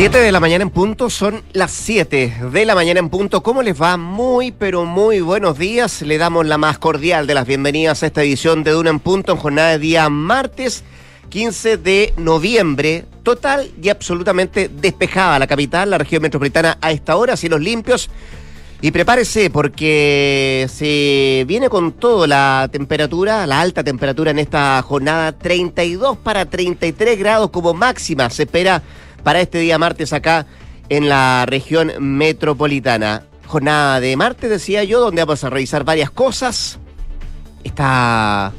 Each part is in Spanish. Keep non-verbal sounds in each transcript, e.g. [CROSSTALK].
7 de la mañana en punto, son las 7 de la mañana en punto. ¿Cómo les va? Muy, pero muy buenos días. Le damos la más cordial de las bienvenidas a esta edición de Duna en punto en jornada de día martes 15 de noviembre. Total y absolutamente despejada la capital, la región metropolitana a esta hora, cielos limpios. Y prepárese porque se viene con todo la temperatura, la alta temperatura en esta jornada, 32 para 33 grados como máxima se espera para este día martes acá en la región metropolitana. Jornada de martes, decía yo, donde vamos a revisar varias cosas. Está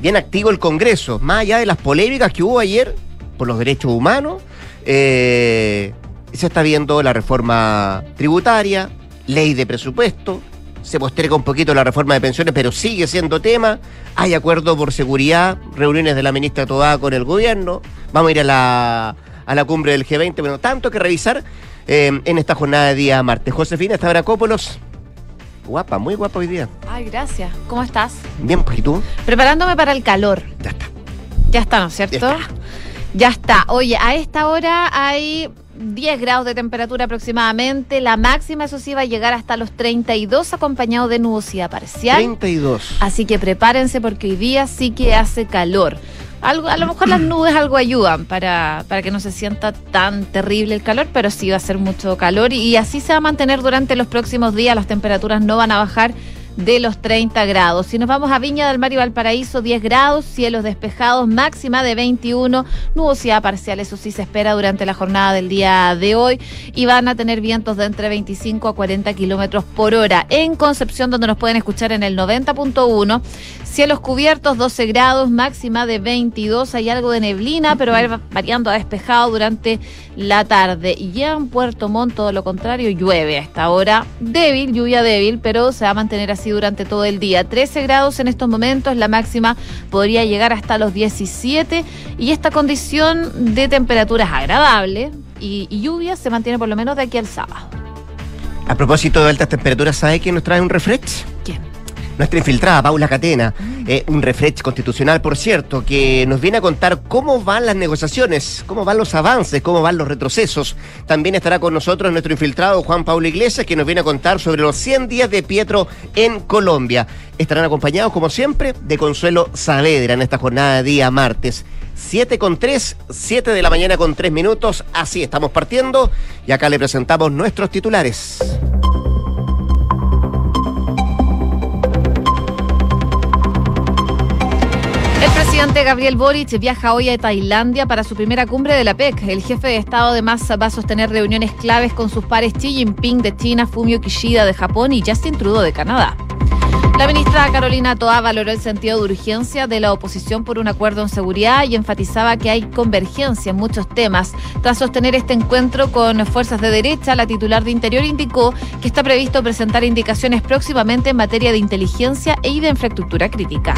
bien activo el Congreso, más allá de las polémicas que hubo ayer por los derechos humanos. Eh, se está viendo la reforma tributaria, ley de presupuesto, se posterga un poquito la reforma de pensiones, pero sigue siendo tema. Hay acuerdo por seguridad, reuniones de la ministra Tobá con el gobierno. Vamos a ir a la, a la cumbre del G20. Bueno, tanto que revisar eh, en esta jornada de día martes. Josefina Estabracópolos, guapa, muy guapa hoy día. Ay, gracias. ¿Cómo estás? Bien, pues, ¿y tú? Preparándome para el calor. Ya está. Ya está, ¿no es cierto? Ya está. Ya está. Oye, a esta hora hay 10 grados de temperatura aproximadamente. La máxima, eso sí, va a llegar hasta los 32 acompañado de nubosidad parcial. 32. Así que prepárense porque hoy día sí que hace calor. Algo, a lo mejor las nubes algo ayudan para, para que no se sienta tan terrible el calor, pero sí va a ser mucho calor y, y así se va a mantener durante los próximos días. Las temperaturas no van a bajar de los 30 grados. Si nos vamos a Viña del Mar y Valparaíso, 10 grados, cielos despejados, máxima de 21, nubosidad parcial, eso sí se espera durante la jornada del día de hoy, y van a tener vientos de entre 25 a 40 kilómetros por hora. En Concepción, donde nos pueden escuchar en el 90.1, cielos cubiertos, 12 grados, máxima de 22, hay algo de neblina, pero va variando a despejado durante la tarde. Y ya en Puerto Montt, todo lo contrario, llueve a esta hora, débil, lluvia débil, pero se va a mantener así durante todo el día. 13 grados en estos momentos, la máxima podría llegar hasta los 17 y esta condición de temperatura es agradable y, y lluvia se mantiene por lo menos de aquí al sábado. A propósito de altas temperaturas, ¿sabe quién nos trae un refresh? Nuestra infiltrada, Paula Catena, eh, un refresh constitucional, por cierto, que nos viene a contar cómo van las negociaciones, cómo van los avances, cómo van los retrocesos. También estará con nosotros nuestro infiltrado Juan Pablo Iglesias, que nos viene a contar sobre los 100 días de Pietro en Colombia. Estarán acompañados, como siempre, de Consuelo Saavedra en esta jornada de día martes. 7 con 3, 7 de la mañana con 3 minutos. Así estamos partiendo y acá le presentamos nuestros titulares. Presidente Gabriel Boric viaja hoy a Tailandia para su primera cumbre de la PEC. El jefe de Estado además va a sostener reuniones claves con sus pares Xi Jinping de China, Fumio Kishida de Japón y Justin Trudeau de Canadá. La ministra Carolina Toa valoró el sentido de urgencia de la oposición por un acuerdo en seguridad y enfatizaba que hay convergencia en muchos temas. Tras sostener este encuentro con fuerzas de derecha, la titular de Interior indicó que está previsto presentar indicaciones próximamente en materia de inteligencia e de infraestructura crítica.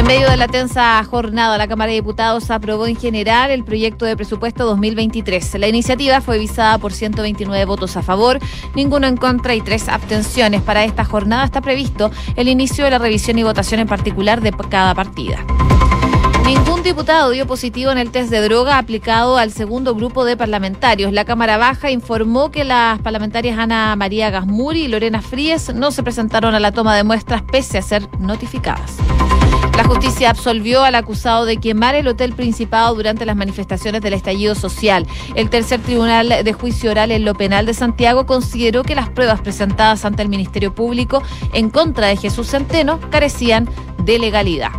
En medio de la tensa jornada, la Cámara de Diputados aprobó en general el proyecto de presupuesto 2023. La iniciativa fue visada por 129 votos a favor, ninguno en contra y tres abstenciones. Para esta jornada está previsto el inicio de la revisión y votación en particular de cada partida. Ningún diputado dio positivo en el test de droga aplicado al segundo grupo de parlamentarios. La Cámara Baja informó que las parlamentarias Ana María Gasmuri y Lorena Fríes no se presentaron a la toma de muestras pese a ser notificadas. La justicia absolvió al acusado de quemar el Hotel Principado durante las manifestaciones del estallido social. El tercer tribunal de juicio oral en lo penal de Santiago consideró que las pruebas presentadas ante el Ministerio Público en contra de Jesús Centeno carecían de legalidad.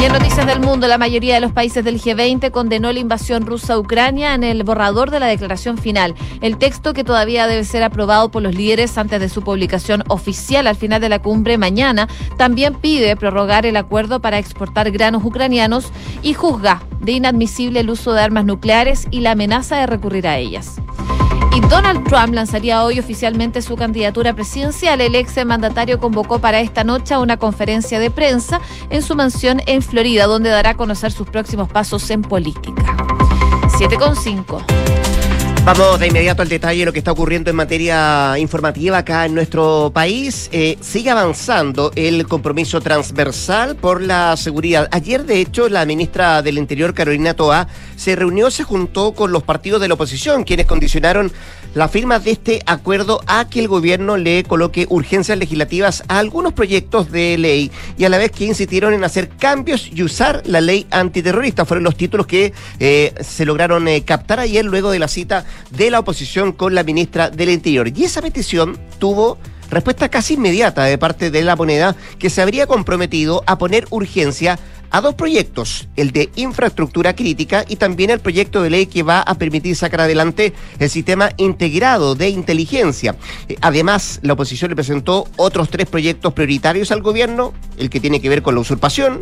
Y en Noticias del Mundo, la mayoría de los países del G20 condenó la invasión rusa a Ucrania en el borrador de la declaración final. El texto, que todavía debe ser aprobado por los líderes antes de su publicación oficial al final de la cumbre mañana, también pide prorrogar el acuerdo para exportar granos ucranianos y juzga de inadmisible el uso de armas nucleares y la amenaza de recurrir a ellas. Y Donald Trump lanzaría hoy oficialmente su candidatura presidencial. El ex mandatario convocó para esta noche a una conferencia de prensa en su mansión en Florida, donde dará a conocer sus próximos pasos en política. 7,5. Vamos de inmediato al detalle de lo que está ocurriendo en materia informativa acá en nuestro país. Eh, sigue avanzando el compromiso transversal por la seguridad. Ayer, de hecho, la ministra del Interior, Carolina Toa, se reunió, se juntó con los partidos de la oposición, quienes condicionaron la firma de este acuerdo a que el gobierno le coloque urgencias legislativas a algunos proyectos de ley y a la vez que insistieron en hacer cambios y usar la ley antiterrorista. Fueron los títulos que eh, se lograron eh, captar ayer luego de la cita de la oposición con la ministra del Interior. Y esa petición tuvo respuesta casi inmediata de parte de la moneda que se habría comprometido a poner urgencia a dos proyectos, el de infraestructura crítica y también el proyecto de ley que va a permitir sacar adelante el sistema integrado de inteligencia. Eh, además, la oposición le presentó otros tres proyectos prioritarios al gobierno, el que tiene que ver con la usurpación,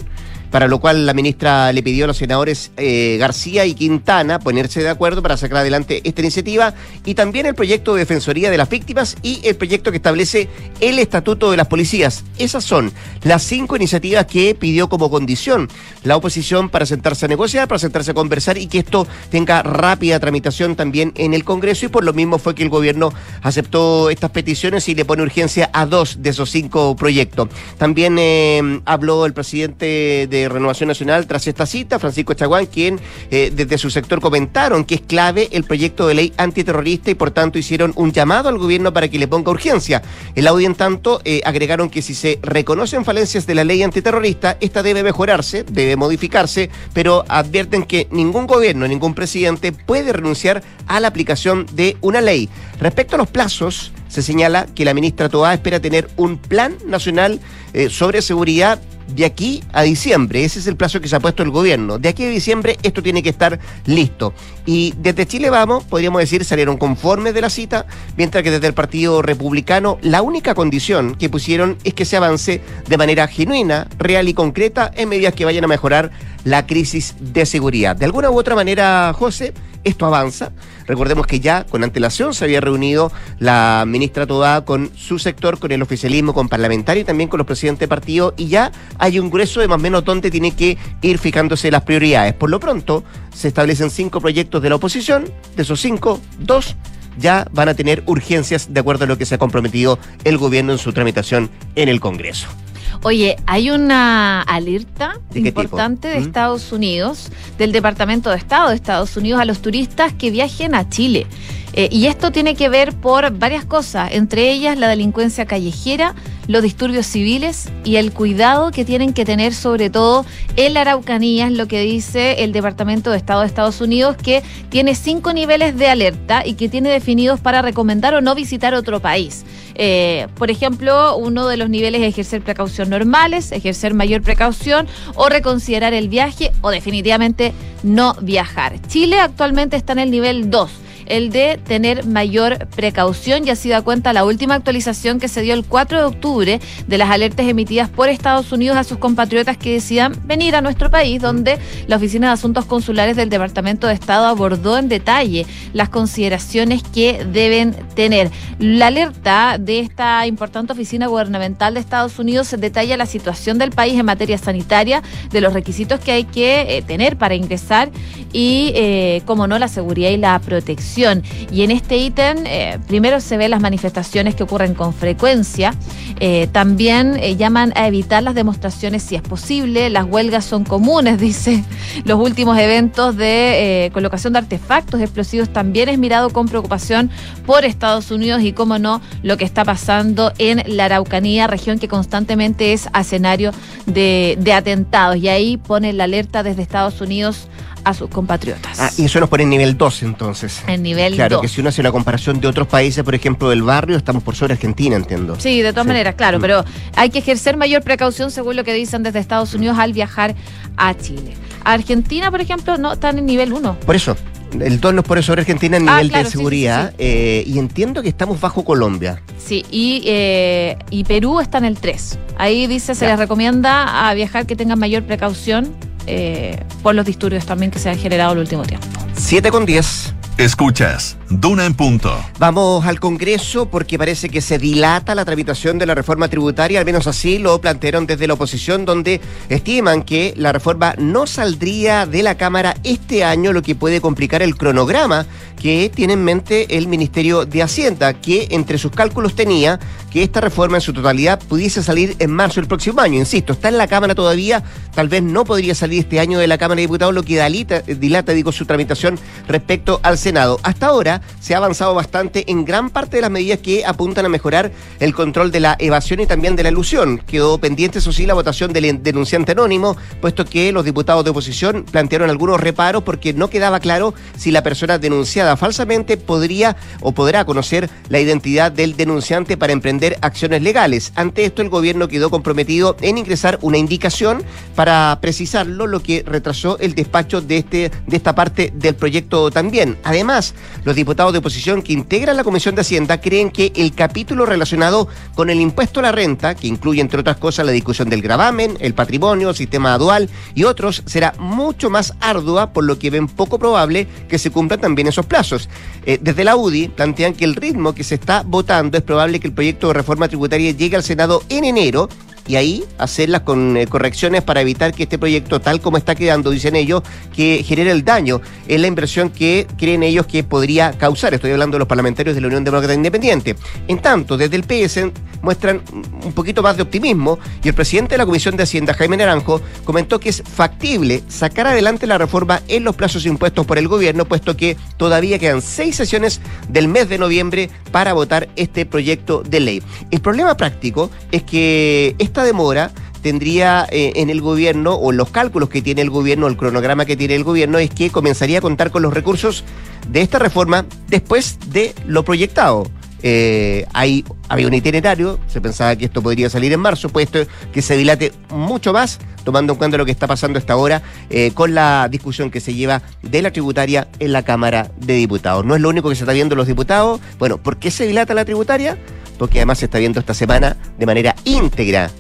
para lo cual la ministra le pidió a los senadores eh, García y Quintana ponerse de acuerdo para sacar adelante esta iniciativa y también el proyecto de Defensoría de las Víctimas y el proyecto que establece el Estatuto de las Policías. Esas son las cinco iniciativas que pidió como condición la oposición para sentarse a negociar, para sentarse a conversar y que esto tenga rápida tramitación también en el Congreso y por lo mismo fue que el gobierno aceptó estas peticiones y le pone urgencia a dos de esos cinco proyectos. También eh, habló el presidente de Renovación Nacional tras esta cita, Francisco Chaguán, quien eh, desde su sector comentaron que es clave el proyecto de ley antiterrorista y por tanto hicieron un llamado al gobierno para que le ponga urgencia. El audio en tanto eh, agregaron que si se reconocen falencias de la ley antiterrorista, esta debe mejorarse, debe modificarse, pero advierten que ningún gobierno, ningún presidente puede renunciar a la aplicación de una ley. Respecto a los plazos, se señala que la ministra Toá espera tener un plan nacional eh, sobre seguridad de aquí a diciembre. Ese es el plazo que se ha puesto el gobierno. De aquí a diciembre esto tiene que estar listo. Y desde Chile Vamos, podríamos decir, salieron conformes de la cita, mientras que desde el Partido Republicano la única condición que pusieron es que se avance de manera genuina, real y concreta en medidas que vayan a mejorar la crisis de seguridad. De alguna u otra manera, José, esto avanza. Recordemos que ya con antelación se había reunido la ministra Todá con su sector, con el oficialismo, con parlamentario y también con los presidentes de partido y ya hay un grueso de más o menos donde tiene que ir fijándose las prioridades. Por lo pronto, se establecen cinco proyectos de la oposición, de esos cinco, dos ya van a tener urgencias de acuerdo a lo que se ha comprometido el gobierno en su tramitación en el Congreso. Oye, hay una alerta importante de ¿Mm? Estados Unidos, del Departamento de Estado de Estados Unidos, a los turistas que viajen a Chile. Eh, y esto tiene que ver por varias cosas, entre ellas la delincuencia callejera, los disturbios civiles y el cuidado que tienen que tener sobre todo en la Araucanía, es lo que dice el Departamento de Estado de Estados Unidos, que tiene cinco niveles de alerta y que tiene definidos para recomendar o no visitar otro país. Eh, por ejemplo, uno de los niveles es ejercer precaución normales, ejercer mayor precaución o reconsiderar el viaje o definitivamente no viajar. Chile actualmente está en el nivel 2 el de tener mayor precaución. Ya se da cuenta la última actualización que se dio el 4 de octubre de las alertas emitidas por Estados Unidos a sus compatriotas que decidan venir a nuestro país, donde la Oficina de Asuntos Consulares del Departamento de Estado abordó en detalle las consideraciones que deben tener. La alerta de esta importante oficina gubernamental de Estados Unidos detalla la situación del país en materia sanitaria, de los requisitos que hay que eh, tener para ingresar y, eh, como no, la seguridad y la protección y en este ítem, eh, primero se ven las manifestaciones que ocurren con frecuencia. Eh, también eh, llaman a evitar las demostraciones si es posible. Las huelgas son comunes, [LAUGHS] dice. Los últimos eventos de colocación de artefactos explosivos también es mirado con preocupación por Estados Unidos y, como no, lo que está pasando en la Araucanía, región que constantemente es escenario de, de atentados. Y ahí pone la alerta desde Estados Unidos a sus compatriotas. Ah, y eso nos pone en nivel 2 entonces. En nivel 2. Claro, que si uno hace una comparación de otros países, por ejemplo, del barrio, estamos por sobre Argentina, entiendo. Sí, de todas maneras, claro, mm. pero hay que ejercer mayor precaución según lo que dicen desde Estados Unidos al viajar a Chile. Argentina, por ejemplo, no están en nivel 1. Por eso, el 2 nos pone sobre Argentina en ah, nivel de seguridad eh, y entiendo que estamos bajo Colombia. Sí, y, eh, y Perú está en el 3. Ahí dice, se les recomienda a viajar que tengan mayor precaución eh, por los disturbios también que se han generado el último tiempo. 7 con 10. Escuchas Duna en punto. Vamos al Congreso porque parece que se dilata la tramitación de la reforma tributaria, al menos así lo plantearon desde la oposición, donde estiman que la reforma no saldría de la Cámara este año, lo que puede complicar el cronograma que tiene en mente el Ministerio de Hacienda, que entre sus cálculos tenía que esta reforma en su totalidad pudiese salir en marzo del próximo año. Insisto, está en la Cámara todavía, tal vez no podría salir este año de la Cámara de Diputados, lo que dilata, dilata digo, su tramitación respecto al Senado. Hasta ahora, se ha avanzado bastante en gran parte de las medidas que apuntan a mejorar el control de la evasión y también de la ilusión. Quedó pendiente, eso sí, la votación del denunciante anónimo, puesto que los diputados de oposición plantearon algunos reparos porque no quedaba claro si la persona denunciada falsamente podría o podrá conocer la identidad del denunciante para emprender acciones legales. Ante esto, el gobierno quedó comprometido en ingresar una indicación para precisarlo, lo que retrasó el despacho de, este, de esta parte del proyecto también. Además, los diputados diputados de oposición que integran la Comisión de Hacienda creen que el capítulo relacionado con el impuesto a la renta, que incluye entre otras cosas la discusión del gravamen, el patrimonio, el sistema dual y otros, será mucho más ardua, por lo que ven poco probable que se cumplan también esos plazos. Eh, desde la UDI plantean que el ritmo que se está votando es probable que el proyecto de reforma tributaria llegue al Senado en enero y ahí hacerlas con eh, correcciones para evitar que este proyecto, tal como está quedando, dicen ellos, que genere el daño en la inversión que creen ellos que podría causar. Estoy hablando de los parlamentarios de la Unión Demócrata Independiente. En tanto, desde el PS muestran un poquito más de optimismo y el presidente de la Comisión de Hacienda, Jaime Naranjo, comentó que es factible sacar adelante la reforma en los plazos impuestos por el gobierno, puesto que todavía quedan seis sesiones del mes de noviembre para votar este proyecto de ley. El problema práctico es que esta demora tendría eh, en el gobierno, o los cálculos que tiene el gobierno, el cronograma que tiene el gobierno, es que comenzaría a contar con los recursos de esta reforma después de lo proyectado. Eh, había un itinerario, se pensaba que esto podría salir en marzo, puesto que se dilate mucho más, tomando en cuenta lo que está pasando esta hora eh, con la discusión que se lleva de la tributaria en la Cámara de Diputados. No es lo único que se está viendo los diputados. Bueno, ¿por qué se dilata la tributaria? Porque además se está viendo esta semana de manera íntegra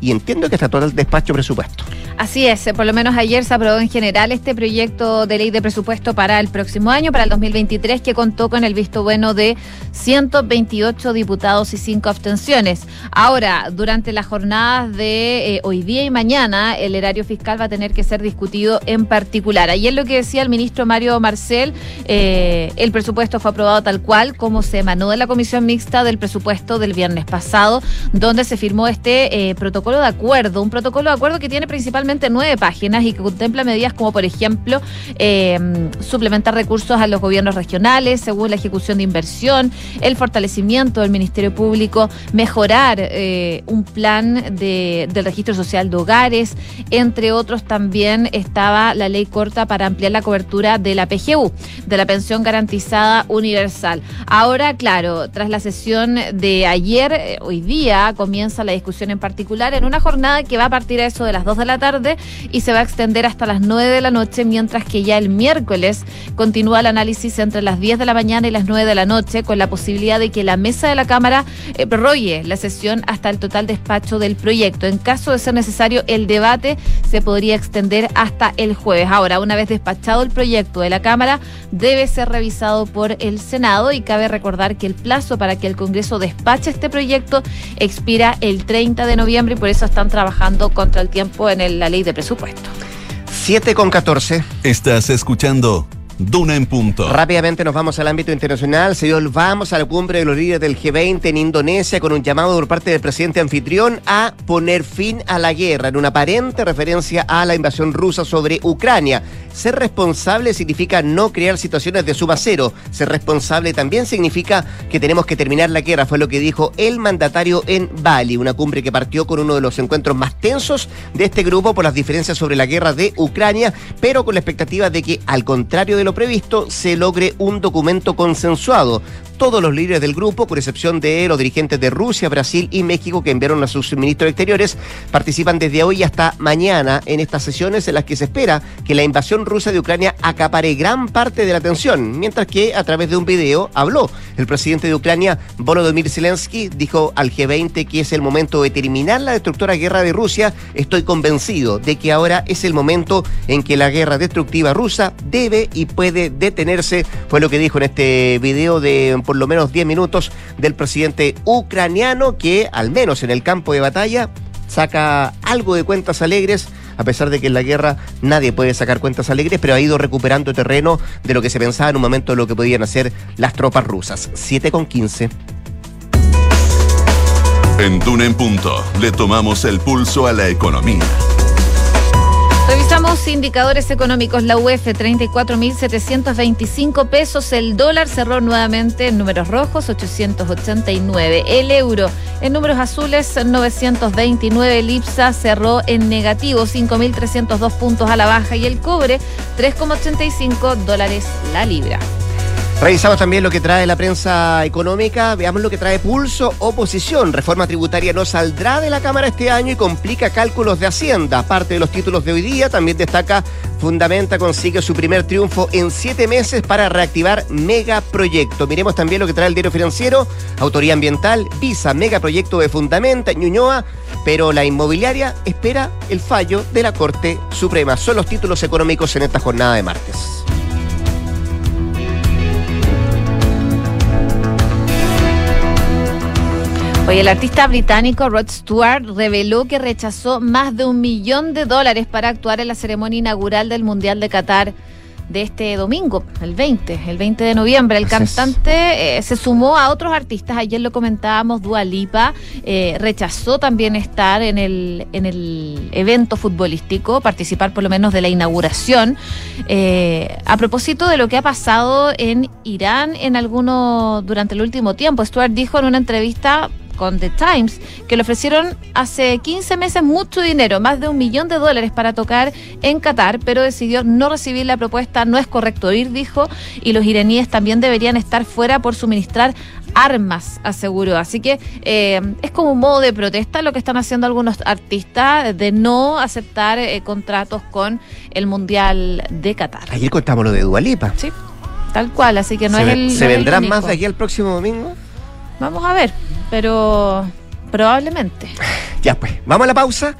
y entiendo que todo el despacho presupuesto. Así es, por lo menos ayer se aprobó en general este proyecto de ley de presupuesto para el próximo año, para el 2023, que contó con el visto bueno de 128 diputados y 5 abstenciones. Ahora, durante las jornadas de eh, hoy día y mañana, el erario fiscal va a tener que ser discutido en particular. Ayer lo que decía el ministro Mario Marcel, eh, el presupuesto fue aprobado tal cual como se emanó de la comisión mixta del presupuesto del viernes pasado, donde se firmó este eh, protocolo de acuerdo, un protocolo de acuerdo que tiene principalmente nueve páginas y que contempla medidas como, por ejemplo, em, suplementar recursos a los gobiernos regionales según la ejecución de inversión, el fortalecimiento del Ministerio Público, mejorar eh, un plan de, del registro social de hogares, entre otros también estaba la ley corta para ampliar la cobertura de la PGU, de la pensión garantizada universal. Ahora, claro, tras la sesión de ayer, eh, hoy día comienza la discusión en particular en una jornada que va a partir a eso de las 2 de la tarde y se va a extender hasta las 9 de la noche, mientras que ya el miércoles continúa el análisis entre las 10 de la mañana y las 9 de la noche, con la posibilidad de que la mesa de la Cámara eh, la sesión hasta el total despacho del proyecto. En caso de ser necesario, el debate se podría extender hasta el jueves. Ahora, una vez despachado el proyecto de la Cámara, debe ser revisado por el Senado y cabe recordar que el plazo para que el Congreso despache este proyecto expira el 30 de noviembre y por eso están trabajando contra el tiempo en el, la ley de presupuesto. 7 con 14. Estás escuchando Duna en punto. Rápidamente nos vamos al ámbito internacional. Señor, vamos a la cumbre de los líderes del G20 en Indonesia con un llamado por parte del presidente anfitrión a poner fin a la guerra en una aparente referencia a la invasión rusa sobre Ucrania. Ser responsable significa no crear situaciones de suma cero. Ser responsable también significa que tenemos que terminar la guerra, fue lo que dijo el mandatario en Bali, una cumbre que partió con uno de los encuentros más tensos de este grupo por las diferencias sobre la guerra de Ucrania, pero con la expectativa de que, al contrario de lo previsto, se logre un documento consensuado todos los líderes del grupo, con excepción de los dirigentes de Rusia, Brasil y México, que enviaron a sus ministros exteriores, participan desde hoy hasta mañana en estas sesiones en las que se espera que la invasión rusa de Ucrania acapare gran parte de la atención, mientras que a través de un video habló el presidente de Ucrania, Volodymyr Zelensky, dijo al G20 que es el momento de terminar la destructora guerra de Rusia. Estoy convencido de que ahora es el momento en que la guerra destructiva rusa debe y puede detenerse, fue lo que dijo en este video de por lo menos 10 minutos del presidente ucraniano que al menos en el campo de batalla saca algo de cuentas alegres a pesar de que en la guerra nadie puede sacar cuentas alegres, pero ha ido recuperando terreno de lo que se pensaba en un momento de lo que podían hacer las tropas rusas. 7 con 15. En Duna en Punto le tomamos el pulso a la economía. Revisamos indicadores económicos. La UF 34.725 pesos. El dólar cerró nuevamente en números rojos 889. El euro en números azules 929. El IPSA cerró en negativo 5.302 puntos a la baja y el cobre 3,85 dólares la libra. Revisamos también lo que trae la prensa económica, veamos lo que trae Pulso Oposición. Reforma tributaria no saldrá de la Cámara este año y complica cálculos de Hacienda. Parte de los títulos de hoy día también destaca Fundamenta consigue su primer triunfo en siete meses para reactivar megaproyecto. Miremos también lo que trae el diario financiero, Autoría Ambiental, Visa, megaproyecto de Fundamenta, Ñuñoa, pero la inmobiliaria espera el fallo de la Corte Suprema. Son los títulos económicos en esta jornada de martes. Hoy el artista británico Rod Stewart reveló que rechazó más de un millón de dólares para actuar en la ceremonia inaugural del Mundial de Qatar de este domingo, el 20, el 20 de noviembre. El cantante eh, se sumó a otros artistas, ayer lo comentábamos, Dua Lipa, eh, rechazó también estar en el, en el evento futbolístico, participar por lo menos de la inauguración. Eh, a propósito de lo que ha pasado en Irán en alguno durante el último tiempo, Stuart dijo en una entrevista con The Times, que le ofrecieron hace 15 meses mucho dinero, más de un millón de dólares para tocar en Qatar, pero decidió no recibir la propuesta, no es correcto ir, dijo, y los iraníes también deberían estar fuera por suministrar armas, aseguró. Así que eh, es como un modo de protesta lo que están haciendo algunos artistas de no aceptar eh, contratos con el Mundial de Qatar. Ayer contamos lo de Dualipa. Sí, tal cual, así que no ¿Se, es el... ¿se no es el vendrán más de aquí al próximo domingo? Vamos a ver, pero probablemente. Ya pues, vamos a la pausa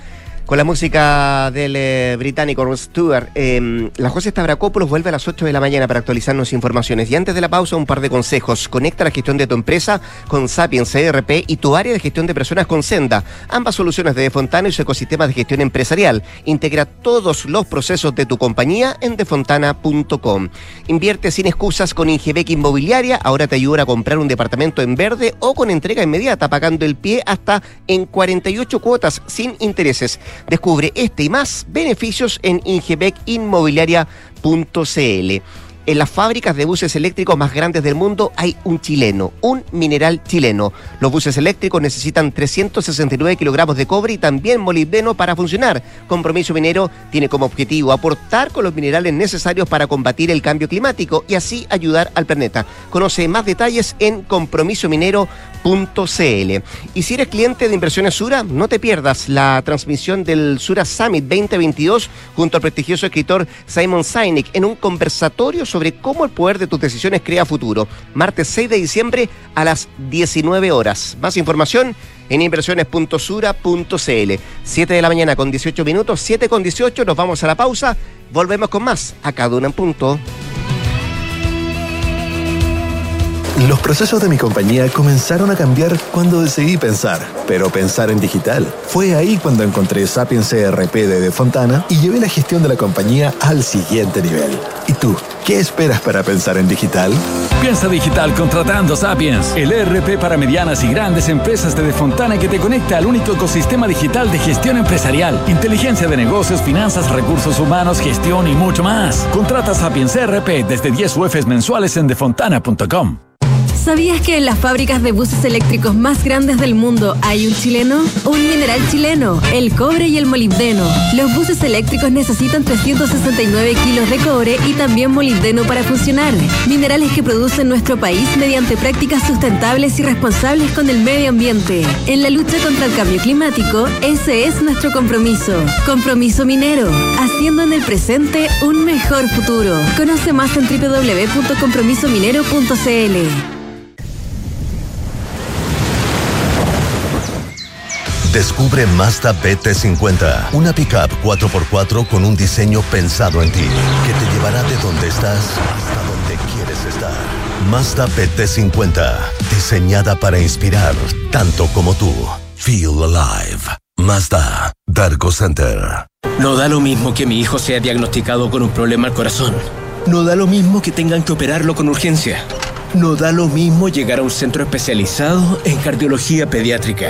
con la música del eh, británico Rod Stewart. Eh, la José Stavrakopoulos vuelve a las 8 de la mañana para actualizarnos informaciones. Y antes de la pausa, un par de consejos. Conecta la gestión de tu empresa con Sapiens CRP y tu área de gestión de personas con Senda. Ambas soluciones de Defontana y su ecosistema de gestión empresarial. Integra todos los procesos de tu compañía en defontana.com. Invierte sin excusas con Ingebec Inmobiliaria. Ahora te ayuda a comprar un departamento en verde o con entrega inmediata, pagando el pie hasta en 48 cuotas sin intereses. Descubre este y más beneficios en ingebecinmobiliaria.cl. En las fábricas de buses eléctricos más grandes del mundo hay un chileno, un mineral chileno. Los buses eléctricos necesitan 369 kilogramos de cobre y también molibdeno para funcionar. Compromiso Minero tiene como objetivo aportar con los minerales necesarios para combatir el cambio climático y así ayudar al planeta. Conoce más detalles en compromisominero.cl. Y si eres cliente de Inversiones Sura, no te pierdas la transmisión del Sura Summit 2022 junto al prestigioso escritor Simon Sinek en un conversatorio sobre cómo el poder de tus decisiones crea futuro. Martes 6 de diciembre a las 19 horas. Más información en inversiones.sura.cl. 7 de la mañana con 18 minutos, 7 con 18, nos vamos a la pausa. Volvemos con más a cada una en punto. Los procesos de mi compañía comenzaron a cambiar cuando decidí pensar, pero pensar en digital. Fue ahí cuando encontré Sapiens CRP de De Fontana y llevé la gestión de la compañía al siguiente nivel. ¿Y tú, qué esperas para pensar en digital? Piensa digital contratando Sapiens, el ERP para medianas y grandes empresas de Defontana que te conecta al único ecosistema digital de gestión empresarial, inteligencia de negocios, finanzas, recursos humanos, gestión y mucho más. Contrata Sapiens ERP desde 10 UFs mensuales en defontana.com. ¿Sabías que en las fábricas de buses eléctricos más grandes del mundo hay un chileno? Un mineral chileno, el cobre y el molibdeno. Los buses eléctricos necesitan 369 kilos de cobre y también molibdeno para funcionar. Minerales que producen nuestro país mediante prácticas sustentables y responsables con el medio ambiente. En la lucha contra el cambio climático, ese es nuestro compromiso. Compromiso minero, haciendo en el presente un mejor futuro. Conoce más en www.compromisominero.cl. Descubre Mazda BT50, una pickup 4x4 con un diseño pensado en ti, que te llevará de donde estás hasta donde quieres estar. Mazda BT50, diseñada para inspirar tanto como tú. Feel alive. Mazda, Darko Center. No da lo mismo que mi hijo sea diagnosticado con un problema al corazón. No da lo mismo que tengan que operarlo con urgencia. No da lo mismo llegar a un centro especializado en cardiología pediátrica.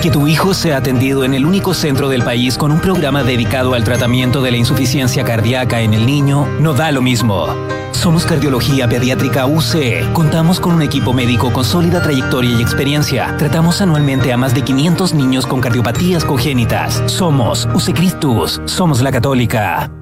Que tu hijo sea atendido en el único centro del país con un programa dedicado al tratamiento de la insuficiencia cardíaca en el niño no da lo mismo. Somos Cardiología Pediátrica UC. Contamos con un equipo médico con sólida trayectoria y experiencia. Tratamos anualmente a más de 500 niños con cardiopatías congénitas. Somos UC Cristus. Somos la Católica.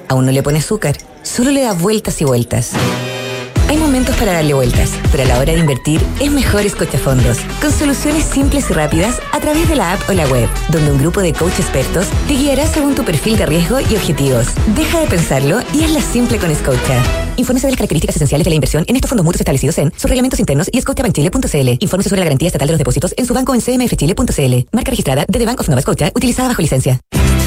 Aún no le pone azúcar, solo le da vueltas y vueltas. Hay momentos para darle vueltas, pero a la hora de invertir es mejor fondos, con soluciones simples y rápidas a través de la app o la web, donde un grupo de coach expertos te guiará según tu perfil de riesgo y objetivos. Deja de pensarlo y hazla simple con Scotia. Infórmese de las características esenciales de la inversión en estos fondos mutuos establecidos en sus reglamentos internos y scotiabankchile.cl. Infórmese sobre la garantía estatal de los depósitos en su banco en cmfchile.cl. Marca registrada de The Bank of Nova Scotia, utilizada bajo licencia.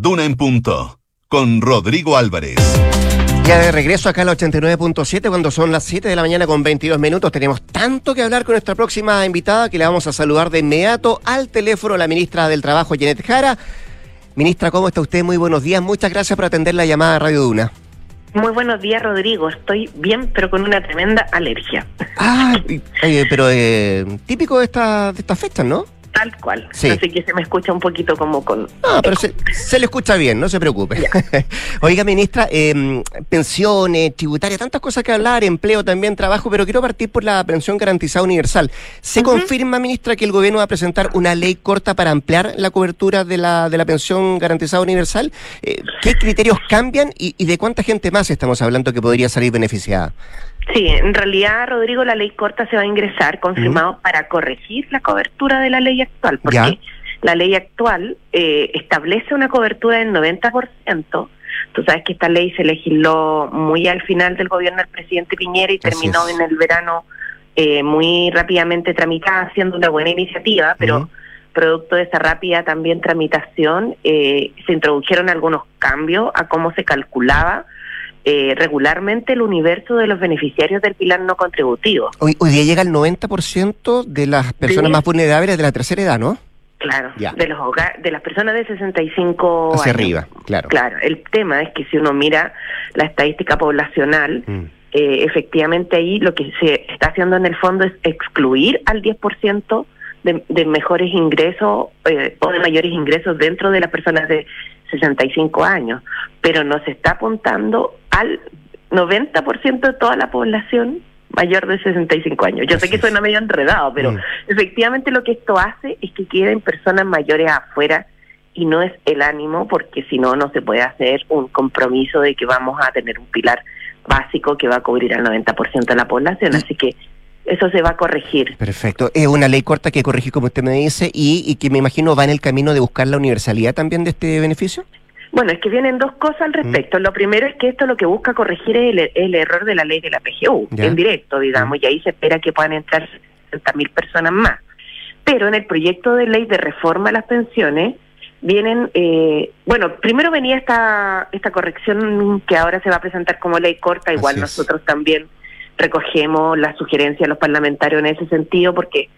Duna en punto con Rodrigo Álvarez. Ya de regreso acá al 89.7 cuando son las 7 de la mañana con 22 minutos. Tenemos tanto que hablar con nuestra próxima invitada que le vamos a saludar de inmediato al teléfono la ministra del Trabajo, Janet Jara. Ministra, ¿cómo está usted? Muy buenos días. Muchas gracias por atender la llamada a Radio Duna. Muy buenos días, Rodrigo. Estoy bien, pero con una tremenda alergia. Ah, eh, pero eh, típico de, esta, de estas fechas, ¿no? Tal cual. Así que se me escucha un poquito como con... Ah, pero se, le escucha bien, no se preocupe. [LAUGHS] Oiga, ministra, eh, pensiones, tributarias, tantas cosas que hablar, empleo también, trabajo, pero quiero partir por la pensión garantizada universal. ¿Se confirma, ministra, que el gobierno va a presentar una ley corta para ampliar la cobertura de la, de la pensión garantizada universal? Eh, ¿Qué criterios cambian y, y de cuánta gente más estamos hablando que podría salir beneficiada? Sí, en realidad, Rodrigo, la ley corta se va a ingresar confirmado para corregir la cobertura de la ley actual, porque la ley actual eh, establece una cobertura del 90%. Tú sabes que esta ley se legisló muy al final del gobierno del presidente Piñera y terminó en el verano eh, muy rápidamente tramitada, siendo una buena iniciativa, pero producto de esa rápida también tramitación eh, se introdujeron algunos cambios a cómo se calculaba eh, regularmente el universo de los beneficiarios del pilar no contributivo. Hoy, hoy día llega el 90% de las personas más vulnerables de la tercera edad, ¿no? Claro, de los de las personas de 65 Hacia arriba, claro. Claro, el tema es que si uno mira la estadística poblacional, mm. eh, efectivamente ahí lo que se está haciendo en el fondo es excluir al 10% de, de mejores ingresos eh, o de mayores ingresos dentro de las personas de 65 años, pero nos está apuntando al 90% de toda la población mayor de 65 años. Yo sé que suena medio enredado, pero mm. efectivamente lo que esto hace es que queden personas mayores afuera y no es el ánimo, porque si no, no se puede hacer un compromiso de que vamos a tener un pilar básico que va a cubrir al 90% de la población. Así que eso se va a corregir. Perfecto. Es una ley corta que corregir, como usted me dice, y, y que me imagino va en el camino de buscar la universalidad también de este beneficio. Bueno, es que vienen dos cosas al respecto. Lo primero es que esto lo que busca corregir es el, el error de la ley de la PGU, Ya. en directo, digamos, y ahí se espera que puedan entrar 60.000 personas más. Pero en el proyecto de ley de reforma a las pensiones vienen, eh, bueno, primero venía esta, esta corrección que ahora se va a presentar como ley corta, igual Así es. nosotros también recogemos la sugerencia de los parlamentarios en ese sentido porque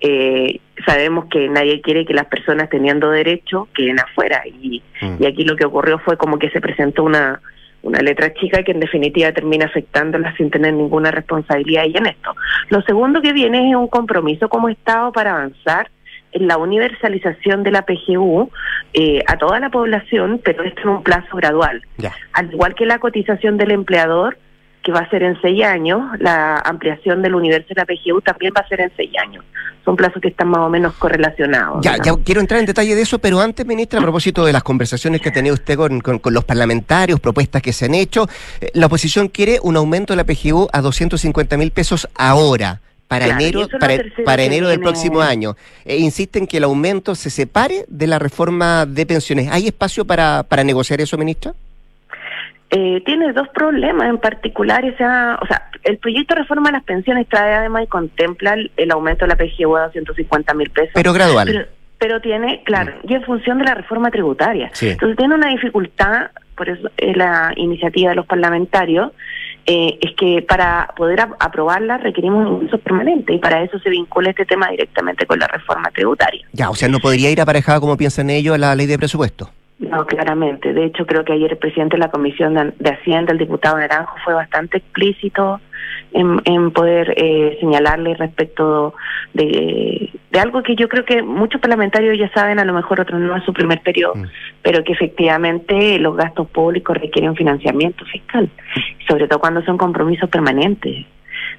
eh, sabemos que nadie quiere que las personas teniendo derecho queden afuera y, y aquí lo que ocurrió fue como que se presentó una una letra chica que en definitiva termina afectándolas sin tener ninguna responsabilidad ahí en esto. Lo segundo que viene es un compromiso como Estado para avanzar en la universalización de la PGU eh, a toda la población, pero esto en un plazo gradual. Ya. Al igual que la cotización del empleador, que va a ser en seis años, la ampliación del universo de la PGU también va a ser en seis años. Son plazos que están más o menos correlacionados. Ya, quiero entrar en detalle de eso, pero antes, ministra, a propósito de las conversaciones que ha tenido usted con, con- con los parlamentarios, propuestas que se han hecho, eh, la oposición quiere un aumento de la PGU a 250 mil pesos ahora. Para Claro, enero, para, para enero del próximo año. Eh, insisten que el aumento se separe de la reforma de pensiones. ¿Hay espacio para, para negociar eso, ministra? Eh, tiene dos problemas en particular. Esa, o sea, el proyecto de reforma a las pensiones trae además y contempla el, el aumento de la PGU a 250 mil pesos. Pero gradual. Pero, pero tiene, claro, y en función de la reforma tributaria. Sí. Entonces tiene una dificultad, por eso eh, la iniciativa de los parlamentarios, eh, es que para poder ap- aprobarla requerimos un uso permanente y para eso se vincula este tema directamente con la reforma tributaria. Ya, o sea, no podría ir aparejada, como piensan ellos, a la ley de presupuesto. No, claramente. De hecho, creo que ayer el presidente de la Comisión de, Hacienda, el diputado Naranjo, fue bastante explícito en, en poder eh, señalarle respecto de, de algo que yo creo que muchos parlamentarios ya saben, a lo mejor otros no en su primer periodo, pero que efectivamente los gastos públicos requieren financiamiento fiscal, sobre todo cuando son compromisos permanentes.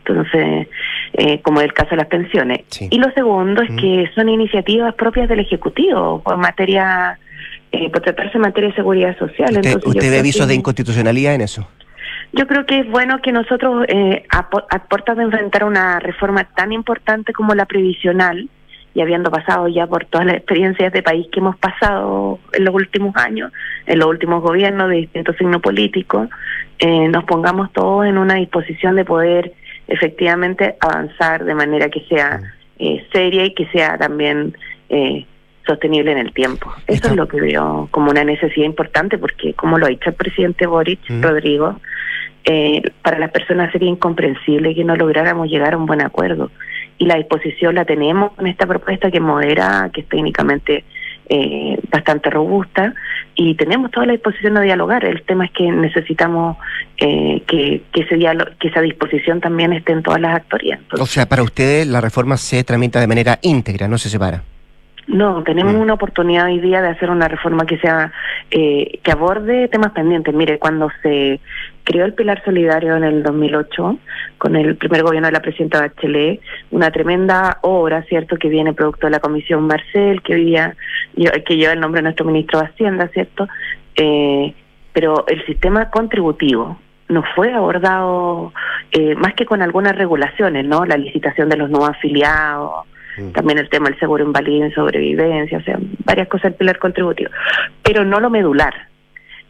Entonces, eh, como el caso de las pensiones. Y lo segundo es que son iniciativas propias del Ejecutivo, por materia, eh, por tratarse de materia de seguridad social. ¿Usted, Entonces, usted ve avisos que- de inconstitucionalidad en eso? yo creo que es bueno que nosotros, eh, a, a puertas de enfrentar una reforma tan importante como la previsional, y habiendo pasado ya por todas las experiencias de país que hemos pasado en los últimos años, en los últimos gobiernos de distintos signos políticos, eh, nos pongamos todos en una disposición de poder efectivamente avanzar de manera que sea eh, seria y que sea también eh, sostenible en el tiempo. Eso es lo que veo como una necesidad importante porque, como lo ha dicho el presidente Boric, Rodrigo, eh, para las personas sería incomprensible que no lográramos llegar a un buen acuerdo. Y la disposición la tenemos con esta propuesta que modera, que es técnicamente eh, bastante robusta, y tenemos toda la disposición a dialogar. El tema es que necesitamos eh, que, que, ese diálogo- que esa disposición también esté en todas las actorías. O sea, para ustedes la reforma se tramita de manera íntegra, no se separa. No, tenemos una oportunidad hoy día de hacer una reforma que sea eh, que aborde temas pendientes. Mire, cuando se creó el Pilar Solidario en el 2008 con el primer gobierno de la presidenta Bachelet, una tremenda obra, cierto, que viene producto de la Comisión Marcel, que hoy día que lleva el nombre de nuestro ministro de Hacienda, cierto, eh, pero el sistema contributivo no fue abordado eh, más que con algunas regulaciones, ¿no? La licitación de los nuevos afiliados, también el tema del seguro invalidez en sobrevivencia, o sea, varias cosas del pilar contributivo, pero no lo medular.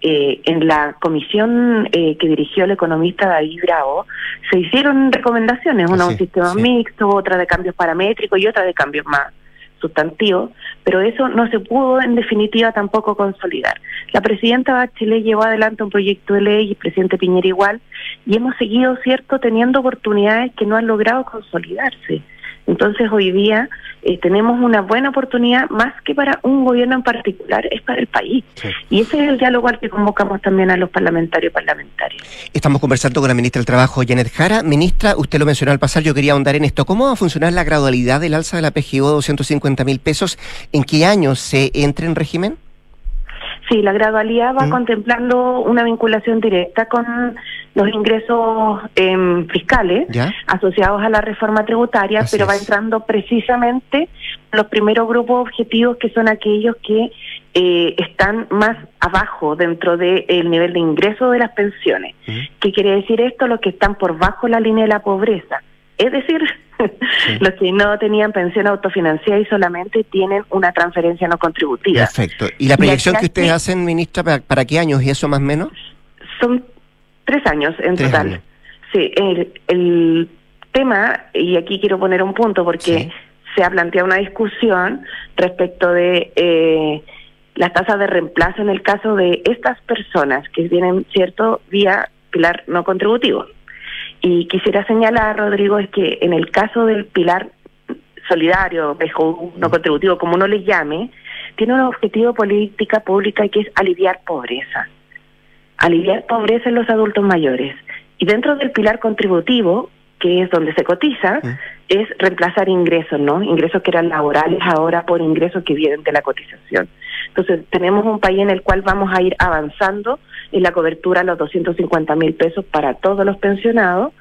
Eh, en la comisión eh, que dirigió el economista David Bravo se hicieron recomendaciones, una un sistema mixto, otra de cambios paramétricos y otra de cambios más sustantivos, pero eso no se pudo en definitiva tampoco consolidar. La presidenta Bachelet llevó adelante un proyecto de ley y el presidente Piñera igual, y hemos seguido, cierto, teniendo oportunidades que no han logrado consolidarse. Entonces hoy día eh, tenemos una buena oportunidad, más que para un gobierno en particular, es para el país. Y ese es el diálogo al que convocamos también a los parlamentarios y parlamentarias. Estamos conversando con la ministra del Trabajo, Janet Jara. Ministra, usted lo mencionó al pasar, yo quería ahondar en esto. ¿Cómo va a funcionar la gradualidad del alza de la PGO de 250 mil pesos? ¿En qué año se entra en régimen? Sí, la gradualidad va contemplando una vinculación directa con los ingresos em, fiscales ¿Ya? asociados a la reforma tributaria, Así pero va es. entrando precisamente los primeros grupos objetivos que son aquellos que eh, están más abajo dentro del nivel de ingreso de las pensiones. ¿Qué quiere decir esto? Los que están por bajo la línea de la pobreza. Es decir, [LAUGHS] Los que no tenían pensión autofinanciada y solamente tienen una transferencia no contributiva. Perfecto. ¿Y la proyección que ustedes hacen, ministra, para, qué años y eso más o menos? Son tres años en total. Sí, el, tema, y aquí quiero poner un punto porque se ha planteado una discusión respecto de eh, las tasas de reemplazo en el caso de estas personas que tienen cierto vía pilar no contributivo. Y quisiera señalar, Rodrigo, es que en el caso del pilar solidario, no contributivo, como uno le llame, tiene un objetivo política pública que es aliviar pobreza. Aliviar pobreza en los adultos mayores. Y dentro del pilar contributivo, que es donde se cotiza, es reemplazar ingresos, ¿no? Ingresos que eran laborales ahora por ingresos que vienen de la cotización. Entonces, tenemos un país en el cual vamos a ir avanzando en la cobertura a los 250 mil pesos para todos los pensionados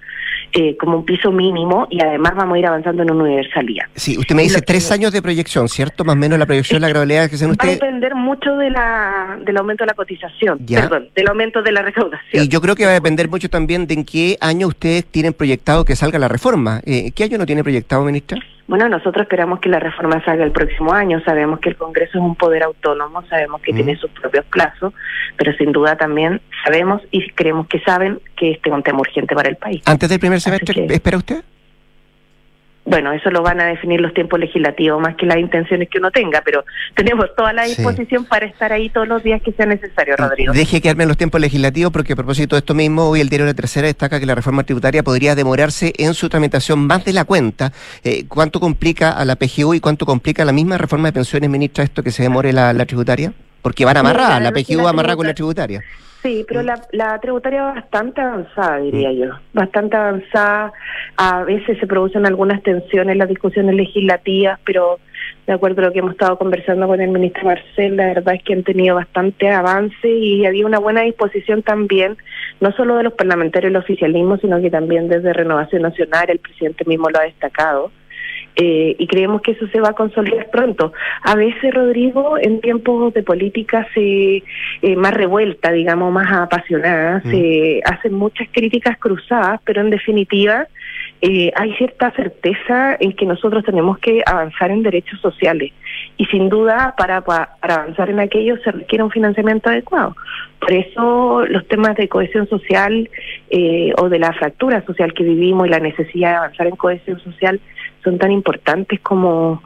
eh, como un piso mínimo y además vamos a ir avanzando en una universalía. Sí, usted me dice tres años de proyección, ¿cierto? Más o menos la proyección de la gravedad que se. Va a depender mucho de la, del aumento de la cotización, perdón, del aumento de la recaudación. Y yo creo que va a depender mucho también de en qué año ustedes tienen proyectado que salga la reforma. Eh, ¿Qué año no tiene proyectado, ministra? Bueno, nosotros esperamos que la reforma salga el próximo año. Sabemos que el Congreso es un poder autónomo, sabemos que tiene sus propios plazos, pero sin duda también sabemos y creemos que saben que este es un tema urgente para el país. ¿Antes del primer semestre espera usted? Bueno, eso lo van a definir los tiempos legislativos más que las intenciones que uno tenga, pero tenemos toda la disposición para estar ahí todos los días que sea necesario, Rodrigo. Deje quedarme en los tiempos legislativos porque a propósito de esto mismo, hoy el diario de la tercera destaca que la reforma tributaria podría demorarse en su tramitación más de la cuenta. Eh, ¿Cuánto complica a la PGU y cuánto complica a la misma reforma de pensiones, ministra, esto que se demore la, tributaria? Porque van a amarrar, la PGU va a amarrar con la tributaria. Sí, pero la, la tributaria va bastante avanzada, diría mm. yo. Bastante avanzada. A veces se producen algunas tensiones en las discusiones legislativas, pero de acuerdo a lo que hemos estado conversando con el ministro Marcel, la verdad es que han tenido bastante avance y había una buena disposición también, no solo de los parlamentarios del oficialismo, sino que también desde Renovación Nacional, el presidente mismo lo ha destacado eh, y creemos que eso se va a consolidar pronto. A veces, Rodrigo, en tiempos de política se eh, más revuelta, digamos, más apasionada, mm. se hacen muchas críticas cruzadas, pero en definitiva eh, hay cierta certeza en que nosotros tenemos que avanzar en derechos sociales y sin duda para, para, avanzar en aquello se requiere un financiamiento adecuado. Por eso los temas de cohesión social eh, o de la fractura social que vivimos y la necesidad de avanzar en cohesión social son tan importantes como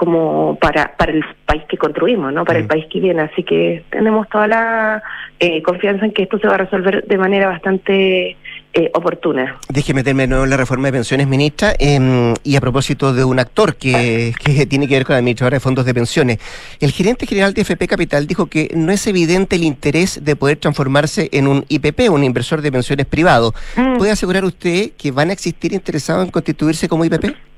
como para para el país que construimos, ¿no? Para el mm. país que viene. Así que tenemos toda la eh, confianza en que esto se va a resolver de manera bastante eh, oportuna. Déjeme meterme en la reforma de pensiones, ministra, em, y a propósito de un actor que, que tiene que ver con la administradora de fondos de pensiones. El gerente general de FP Capital dijo que no es evidente el interés de poder transformarse en un IPP, un inversor de pensiones privado. Mm. ¿Puede asegurar usted que van a existir interesados en constituirse como IPP?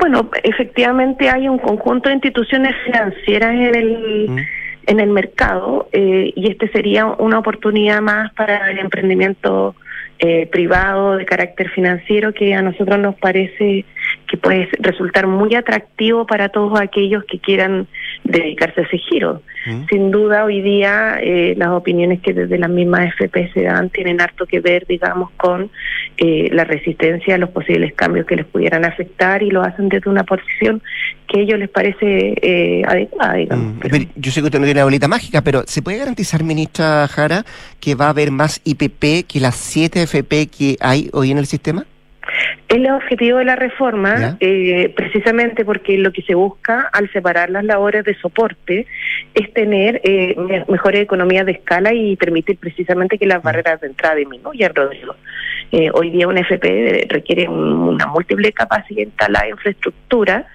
Bueno, efectivamente hay un conjunto de instituciones financieras en el, mm. en el mercado eh, y este sería una oportunidad más para el emprendimiento eh, privado de carácter financiero que a nosotros nos parece que puede resultar muy atractivo para todos aquellos que quieran dedicarse a ese giro. Mm. Sin duda, hoy día eh, las opiniones que desde la misma FP se dan tienen harto que ver, digamos, con eh, la resistencia a los posibles cambios que les pudieran afectar y lo hacen desde una posición que a ellos les parece eh, adecuada, digamos. Mm. Yo sé que usted no tiene una bolita mágica, pero ¿se puede garantizar, ministra Jara, que va a haber más IPP que las siete FP que hay hoy en el sistema? El objetivo de la reforma, eh, precisamente porque lo que se busca al separar las labores de soporte es tener eh, mejores economías de escala y permitir precisamente que las barreras de entrada disminuyan, Rodrigo. Eh, hoy día un FP requiere una múltiple capacidad instalada de infraestructura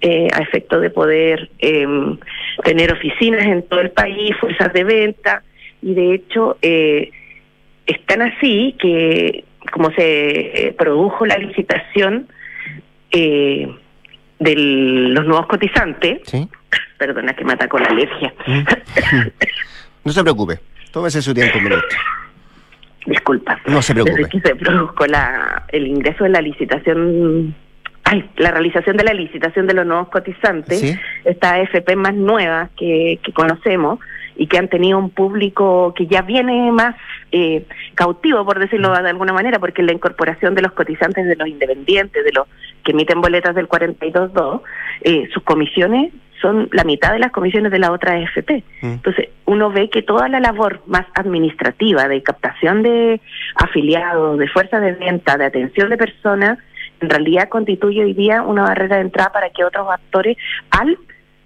eh, a efecto de poder em, tener oficinas en todo el país, fuerzas de venta, y de hecho eh, están así que como se eh, produjo la licitación eh, de los nuevos cotizantes, perdona que me atacó la alergia. Mm. [LAUGHS] no se preocupe, tómese su tiempo, minuto. Disculpa. No se preocupe. Desde que se produjo la, el ingreso de la licitación ay, la realización de la licitación de los nuevos cotizantes, esta FP más nueva que, que conocemos, y que han tenido un público que ya viene más eh, cautivo, por decirlo de alguna manera, porque la incorporación de los cotizantes, de los independientes, de los que emiten boletas del 42.2, eh, sus comisiones son la mitad de las comisiones de la otra AFP. Mm. Entonces, uno ve que toda la labor más administrativa de captación de afiliados, de fuerza de venta, de atención de personas, en realidad constituye hoy día una barrera de entrada para que otros actores al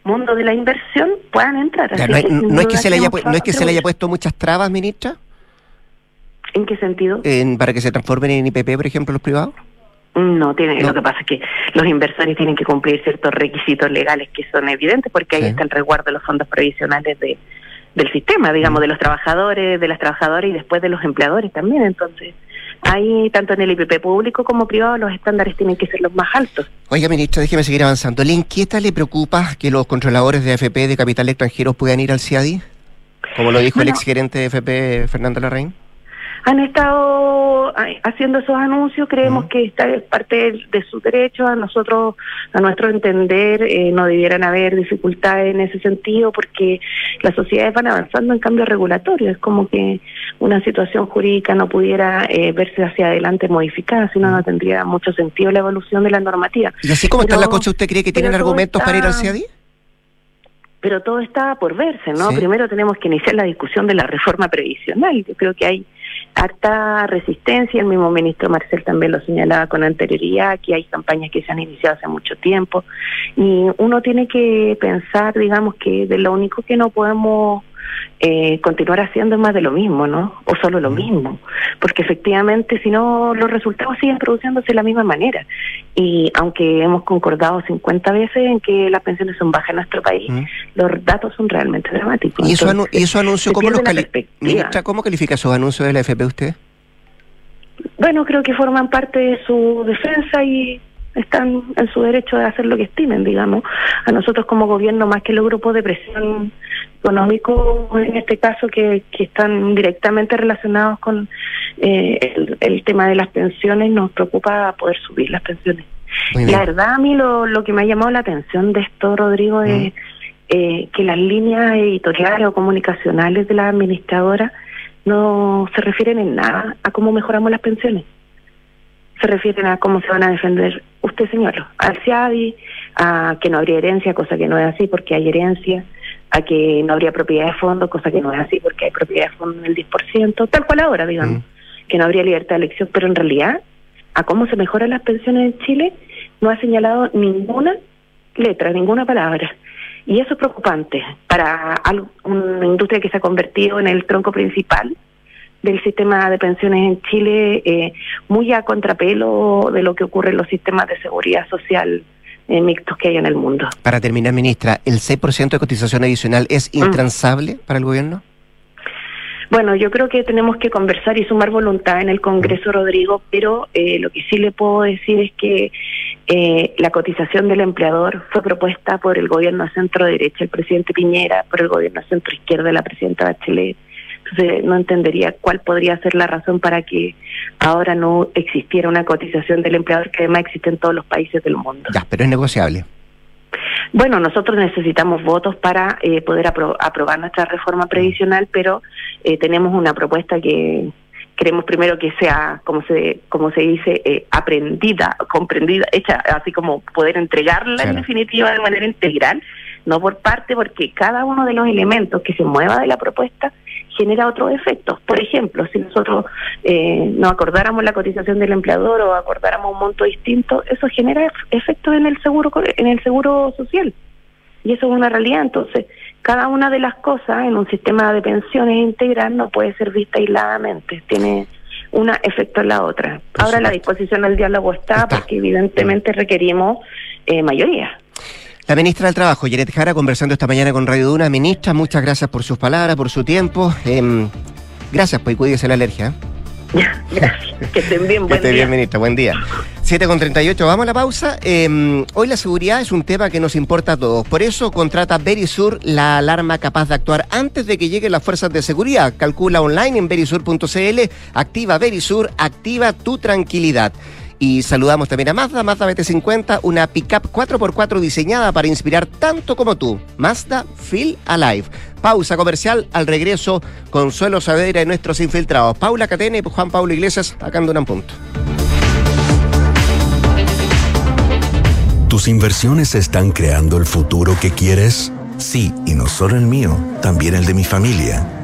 mundo de la inversión puedan entrar. no, es que se le haya, no es que se le haya puesto muchas trabas, ministra. ¿En qué sentido? para que se transformen en IPP, por ejemplo, los privados. No, tiene, lo que pasa es que los inversores tienen que cumplir ciertos requisitos legales que son evidentes porque ahí está el resguardo de los fondos previsionales de, del sistema, digamos, de los trabajadores, de las trabajadoras y después de los empleadores también. Entonces, ahí tanto en el IPP público como privado los estándares tienen que ser los más altos. Oiga, ministro, déjeme seguir avanzando. ¿Le inquieta, le preocupa que los controladores de AFP de capital extranjero puedan ir al CIADI? Como lo dijo el exgerente de AFP, Fernando Larraín han estado haciendo esos anuncios, creemos que esta es parte de, su derecho, a nosotros, a nuestro entender, eh, no debieran haber dificultades en ese sentido porque las sociedades van avanzando en cambios regulatorios, es como que una situación jurídica no pudiera eh, verse hacia adelante modificada, sino no tendría mucho sentido la evolución de la normativa. ¿Y así como está la cosa, usted cree que tienen argumentos para ir al CIADI? pero todo está por verse, ¿no? Primero tenemos que iniciar la discusión de la reforma previsional. Yo creo que hay harta resistencia, el mismo ministro Marcel también lo señalaba con anterioridad, que hay campañas que se han iniciado hace mucho tiempo, y uno tiene que pensar, digamos, que de lo único que no podemos eh, continuar haciendo más de lo mismo, ¿no? O solo lo mismo, porque efectivamente si no los resultados siguen produciéndose de la misma manera. Y aunque hemos concordado 50 veces en que las pensiones son bajas en nuestro país, los datos son realmente dramáticos. ¿Y eso, anuncio cómo los califica? ¿cómo califica esos anuncios de la FP usted? Bueno, creo que forman parte de su defensa y están en su derecho de hacer lo que estimen, digamos. A nosotros como gobierno, más que los grupos de presión económico, en este caso, que, que están directamente relacionados con eh, el, tema de las pensiones, nos preocupa poder subir las pensiones. La verdad, a mí lo, lo que me ha llamado la atención de esto, Rodrigo, es mm. eh, que las líneas editoriales o comunicacionales de la administradora no se refieren en nada a cómo mejoramos las pensiones se refieren a cómo se van a defender usted, señor, al CIADI, a que no habría herencia, cosa que no es así porque hay herencia, a que no habría propiedad de fondo, cosa que no es así porque hay propiedad de fondo en el 10%, tal cual ahora, digamos, mm. que no habría libertad de elección, pero en realidad, a cómo se mejoran las pensiones en Chile, no ha señalado ninguna letra, ninguna palabra. Y eso es preocupante para una industria que se ha convertido en el tronco principal del sistema de pensiones en Chile eh, muy a contrapelo de lo que ocurre en los sistemas de seguridad social eh, mixtos que hay en el mundo. Para terminar, ministra, ¿el 6% de cotización adicional es mm. intransable para el gobierno? Bueno, yo creo que tenemos que conversar y sumar voluntad en el Congreso, Rodrigo, pero eh, lo que sí le puedo decir es que eh, la cotización del empleador fue propuesta por el gobierno centro derecha, el presidente Piñera, por el gobierno centro izquierda, la presidenta Bachelet, entonces no entendería cuál podría ser la razón para que ahora no existiera una cotización del empleador que además existe en todos los países del mundo. Ya, pero es negociable. Bueno, nosotros necesitamos votos para eh, poder aprobar nuestra reforma previsional, pero eh, tenemos una propuesta que queremos primero que sea, como se como se dice, eh, aprendida, comprendida, hecha así como poder entregarla en definitiva de manera integral, no por parte, porque cada uno de los elementos que se mueva de la propuesta genera otros efectos. Por ejemplo, si nosotros eh, no acordáramos la cotización del empleador o acordáramos un monto distinto, eso genera efectos en el seguro en el seguro social. Y eso es una realidad. Entonces, cada una de las cosas en un sistema de pensiones integral no puede ser vista aisladamente. Tiene una efecto en la otra. Ahora la disposición del diálogo está, porque evidentemente requerimos eh, mayoría. La ministra del Trabajo, Janet Jara, conversando esta mañana con Radio Duna. Ministra, muchas gracias por sus palabras, por su tiempo. Eh, gracias, pues cuídese la alergia. [LAUGHS] Gracias. Que estén bien, [LAUGHS] buen que esté bien, ministra, buen día. 7 con 38, vamos a la pausa. Eh, hoy la seguridad es un tema que nos importa a todos. Por eso contrata Verisur la alarma capaz de actuar antes de que lleguen las fuerzas de seguridad. Calcula online en verisur.cl, activa Verisur, activa tu tranquilidad. Y saludamos también a Mazda, Mazda BT50, una pickup 4x4 diseñada para inspirar tanto como tú. Mazda Feel Alive. Pausa comercial al regreso. Consuelo Saavedra y nuestros infiltrados. Paula Catene y Juan Pablo Iglesias, acá en un punto. ¿Tus inversiones están creando el futuro que quieres? Sí, y no solo el mío, también el de mi familia.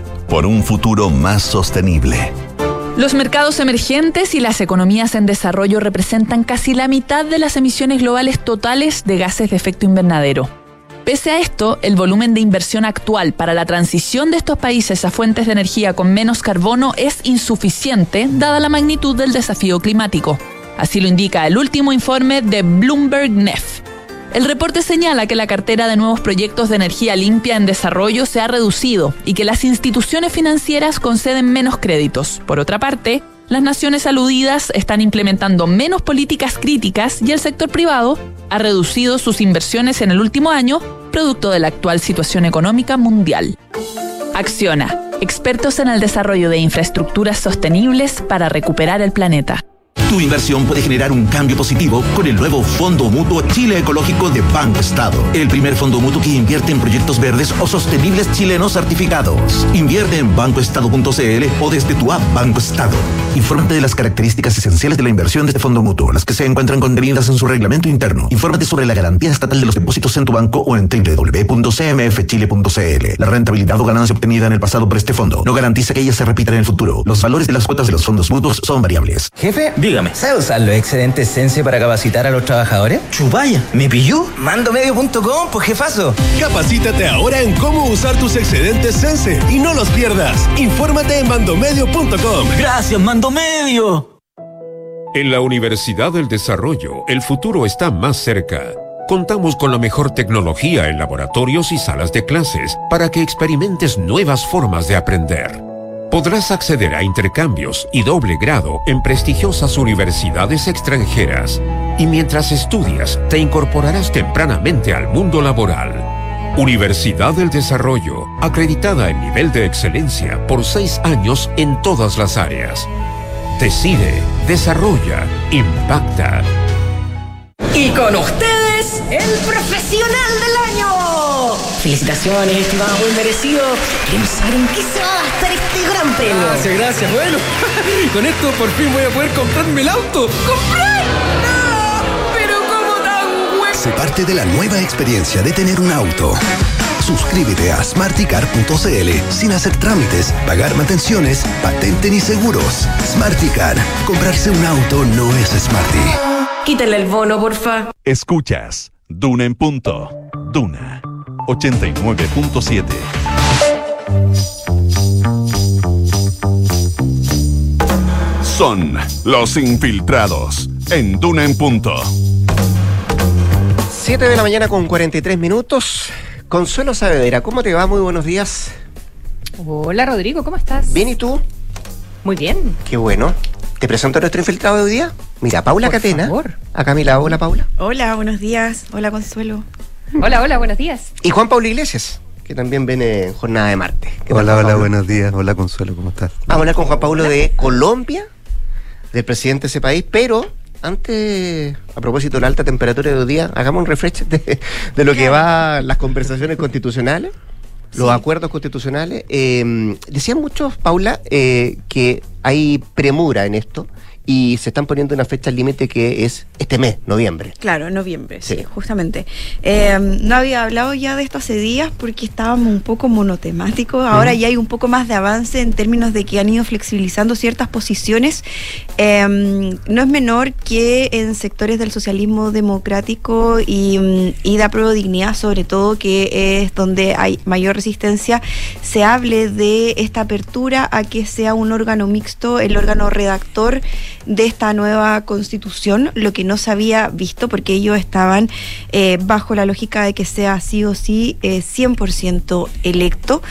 por un futuro más sostenible. Los mercados emergentes y las economías en desarrollo representan casi la mitad de las emisiones globales totales de gases de efecto invernadero. Pese a esto, el volumen de inversión actual para la transición de estos países a fuentes de energía con menos carbono es insuficiente, dada la magnitud del desafío climático. Así lo indica el último informe de Bloomberg NEF. El reporte señala que la cartera de nuevos proyectos de energía limpia en desarrollo se ha reducido y que las instituciones financieras conceden menos créditos. Por otra parte, las naciones aludidas están implementando menos políticas críticas y el sector privado ha reducido sus inversiones en el último año, producto de la actual situación económica mundial. Acciona, expertos en el desarrollo de infraestructuras sostenibles para recuperar el planeta. Tu inversión puede generar un cambio positivo con el nuevo Fondo Mutuo Chile Ecológico de Banco Estado. El primer fondo mutuo que invierte en proyectos verdes o sostenibles chilenos certificados. Invierte en bancoestado.cl o desde tu app Banco Estado. Infórmate de las características esenciales de la inversión de este fondo mutuo, las que se encuentran contenidas en su reglamento interno. Infórmate sobre la garantía estatal de los depósitos en tu banco o en www.cmfchile.cl. La rentabilidad o ganancia obtenida en el pasado por este fondo no garantiza que ellas se repitan en el futuro. Los valores de las cuotas de los fondos mutuos son variables. Jefe, dígame, ¿sabe usar los excedentes Sense para capacitar a los trabajadores? Chupaya, ¿me pilló? Mandomedio.com, pues jefazo. Capacítate ahora en cómo usar tus excedentes Sense y no los pierdas. Infórmate en mandomedio.com. Gracias, Mandomedio. En la Universidad del Desarrollo, el futuro está más cerca. Contamos con la mejor tecnología en laboratorios y salas de clases para que experimentes nuevas formas de aprender. Podrás acceder a intercambios y doble grado en prestigiosas universidades extranjeras y mientras estudias te incorporarás tempranamente al mundo laboral. Universidad del Desarrollo, acreditada en nivel de excelencia por seis años en todas las áreas. Decide, desarrolla, impacta. Y con el profesional del año. Felicitaciones, estimado, muy merecido. Queremos saber en qué se va a gastar este gran premio. Gracias, gracias. Bueno, [LAUGHS] con esto por fin voy a poder comprarme el auto. ¡Comprar! ¡No! Pero ¿cómo tan bueno? Se parte de la nueva experiencia de tener un auto. Suscríbete a smarticar.cl sin hacer trámites, pagar mantenciones, patente ni seguros. Smarticar. Comprarse un auto no es smarty. Quítale el bono, porfa. Escuchas Duna en punto. Duna 89.7. Son los infiltrados en Duna en punto. 7 de la mañana con 43 minutos. Consuelo Saavedra, ¿cómo te va? Muy buenos días. Hola Rodrigo, ¿cómo estás? Bien, ¿y tú? Muy bien. Qué bueno. ¿Te presento a nuestro infiltrado de hoy día? Mira, Paula Por Catena. favor. Acá a mi lado, hola Paula. Hola, buenos días. Hola, Consuelo. Hola, hola, buenos días. Y Juan Pablo Iglesias, que también viene en jornada de martes. Hola, hola, buenos días. Hola, Consuelo, ¿cómo estás? Vamos a hablar con Juan Pablo de Colombia, del presidente de ese país, pero antes, a propósito de la alta temperatura de hoy día, hagamos un refresh de, de lo que va las conversaciones constitucionales, los acuerdos constitucionales. Eh, decían muchos, Paula, eh, que hay premura en esto y se están poniendo una fecha límite que es este mes, noviembre. Claro, noviembre, sí, justamente. Eh, no había hablado ya de esto hace días porque estábamos un poco monotemáticos. Ahora ya hay un poco más de avance en términos de que han ido flexibilizando ciertas posiciones. Eh, no es menor que en sectores del socialismo democrático y, mm, y de apruebo dignidad, sobre todo, que es donde hay mayor resistencia, se hable de esta apertura a que sea un órgano mixto, el órgano redactor de esta nueva constitución, lo que no se había visto porque ellos estaban eh, bajo la lógica de que sea sí o sí eh, 100% electo.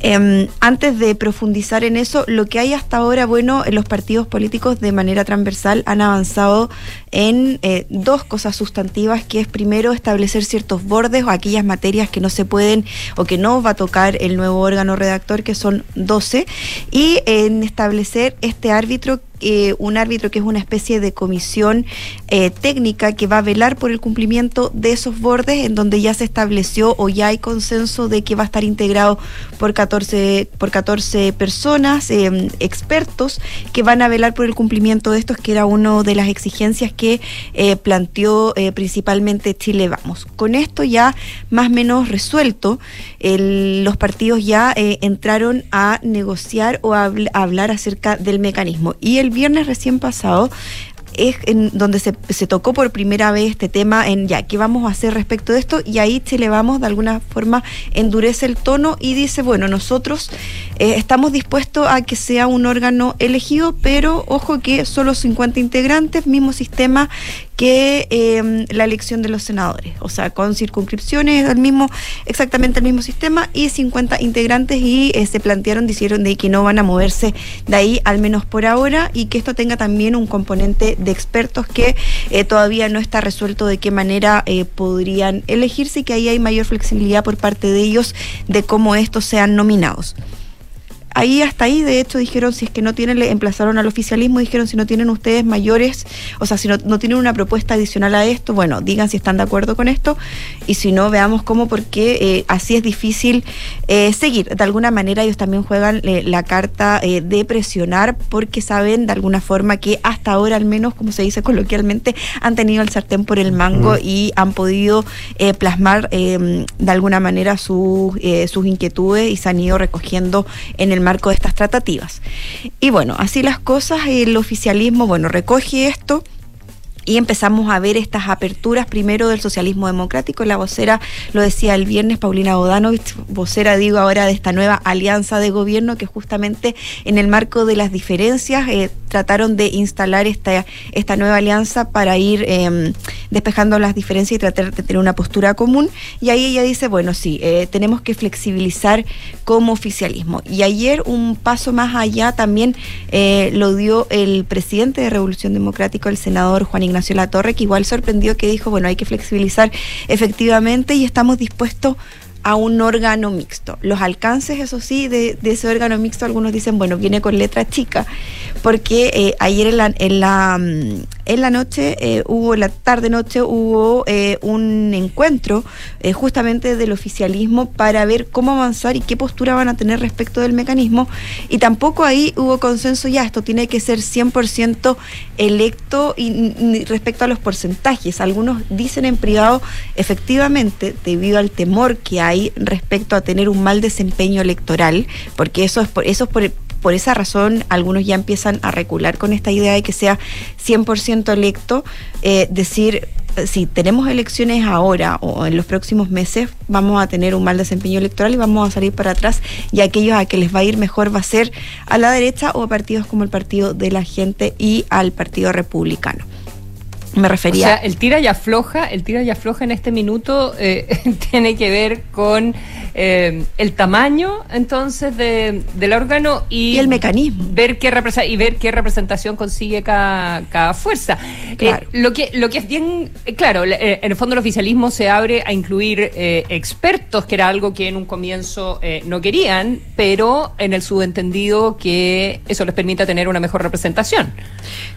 Eh, antes de profundizar en eso, lo que hay hasta ahora, bueno, los partidos políticos de manera transversal han avanzado en eh, dos cosas sustantivas, que es primero establecer ciertos bordes o aquellas materias que no se pueden o que no va a tocar el nuevo órgano redactor, que son 12, y en establecer este árbitro eh, un árbitro que es una especie de comisión eh, técnica que va a velar por el cumplimiento de esos bordes, en donde ya se estableció o ya hay consenso de que va a estar integrado por 14, por 14 personas, eh, expertos, que van a velar por el cumplimiento de estos, que era una de las exigencias que planteó principalmente Chile Vamos. Con esto ya más o menos resuelto, el, los partidos ya entraron a negociar o a, a hablar acerca del mecanismo. Y el viernes recién pasado es en donde se, se tocó por primera vez este tema en ya, ¿qué vamos a hacer respecto de esto? Y ahí Chile Vamos de alguna forma endurece el tono y dice, bueno, nosotros eh, estamos dispuestos a que sea un órgano elegido, pero ojo que solo 50 integrantes, mismo sistema que eh, la elección de los senadores, o sea, con circunscripciones, el mismo, exactamente el mismo sistema y 50 integrantes y eh, se plantearon, dijeron de que no van a moverse de ahí, al menos por ahora, y que esto tenga también un componente de expertos que eh, todavía no está resuelto de qué manera eh, podrían elegirse y que ahí hay mayor flexibilidad por parte de ellos de cómo estos sean nominados ahí hasta ahí, de hecho, dijeron si es que no tienen, le emplazaron al oficialismo, dijeron si no tienen ustedes mayores, o sea, si no, no tienen una propuesta adicional a esto, bueno, digan si están de acuerdo con esto, y si no, veamos cómo, porque eh, así es difícil eh, seguir. De alguna manera ellos también juegan eh, la carta de presionar, porque saben de alguna forma que hasta ahora, al menos, como se dice coloquialmente, han tenido el sartén por el mango y han podido plasmar eh, de alguna manera sus, eh, sus inquietudes y se han ido recogiendo en el marco de estas tratativas. Y bueno, así las cosas, el oficialismo, bueno, recoge esto. Y empezamos a ver estas aperturas primero del socialismo democrático. La vocera lo decía el viernes, Paulina Bodanovich, vocera, digo ahora, de esta nueva alianza de gobierno que justamente en el marco de las diferencias eh, trataron de instalar esta, esta nueva alianza para ir eh, despejando las diferencias y tratar de tener una postura común. Y ahí ella dice, bueno, sí, eh, tenemos que flexibilizar como oficialismo. Y ayer un paso más allá también lo dio el presidente de Revolución Democrática, el senador Juan Ignacio Latorre, que igual sorprendió que dijo, bueno, hay que flexibilizar efectivamente y estamos dispuestos a un órgano mixto. Los alcances, eso sí, de, ese órgano mixto, algunos dicen, bueno, viene con letra chica, porque eh, ayer en la, en la, mm, en la noche, eh, hubo, la tarde-noche, hubo eh, un encuentro eh, justamente del oficialismo para ver cómo avanzar y qué postura van a tener respecto del mecanismo, y tampoco ahí hubo consenso ya, esto tiene que ser 100% electo y, y respecto a los porcentajes. Algunos dicen en privado, efectivamente, debido al temor que hay respecto a tener un mal desempeño electoral, porque eso es por, eso es por, por esa razón algunos ya empiezan a recular con esta idea de que sea 100% electo, eh, decir, eh, si tenemos elecciones ahora o en los próximos meses, vamos a tener un mal desempeño electoral y vamos a salir para atrás y aquellos a que les va a ir mejor va a ser a la derecha o a partidos como el Partido de la Gente y al Partido Republicano. Me refería. O sea, el tira y afloja, el tira y afloja en este minuto eh, [LAUGHS] tiene que ver con eh, el tamaño entonces de, del órgano y, el mecanismo. Ver qué y ver qué representación consigue cada, cada fuerza. Eh, lo, que, lo que es bien, claro, en el fondo el oficialismo se abre a incluir expertos, que era algo que en un comienzo no querían, pero en el subentendido que eso les permita tener una mejor representación.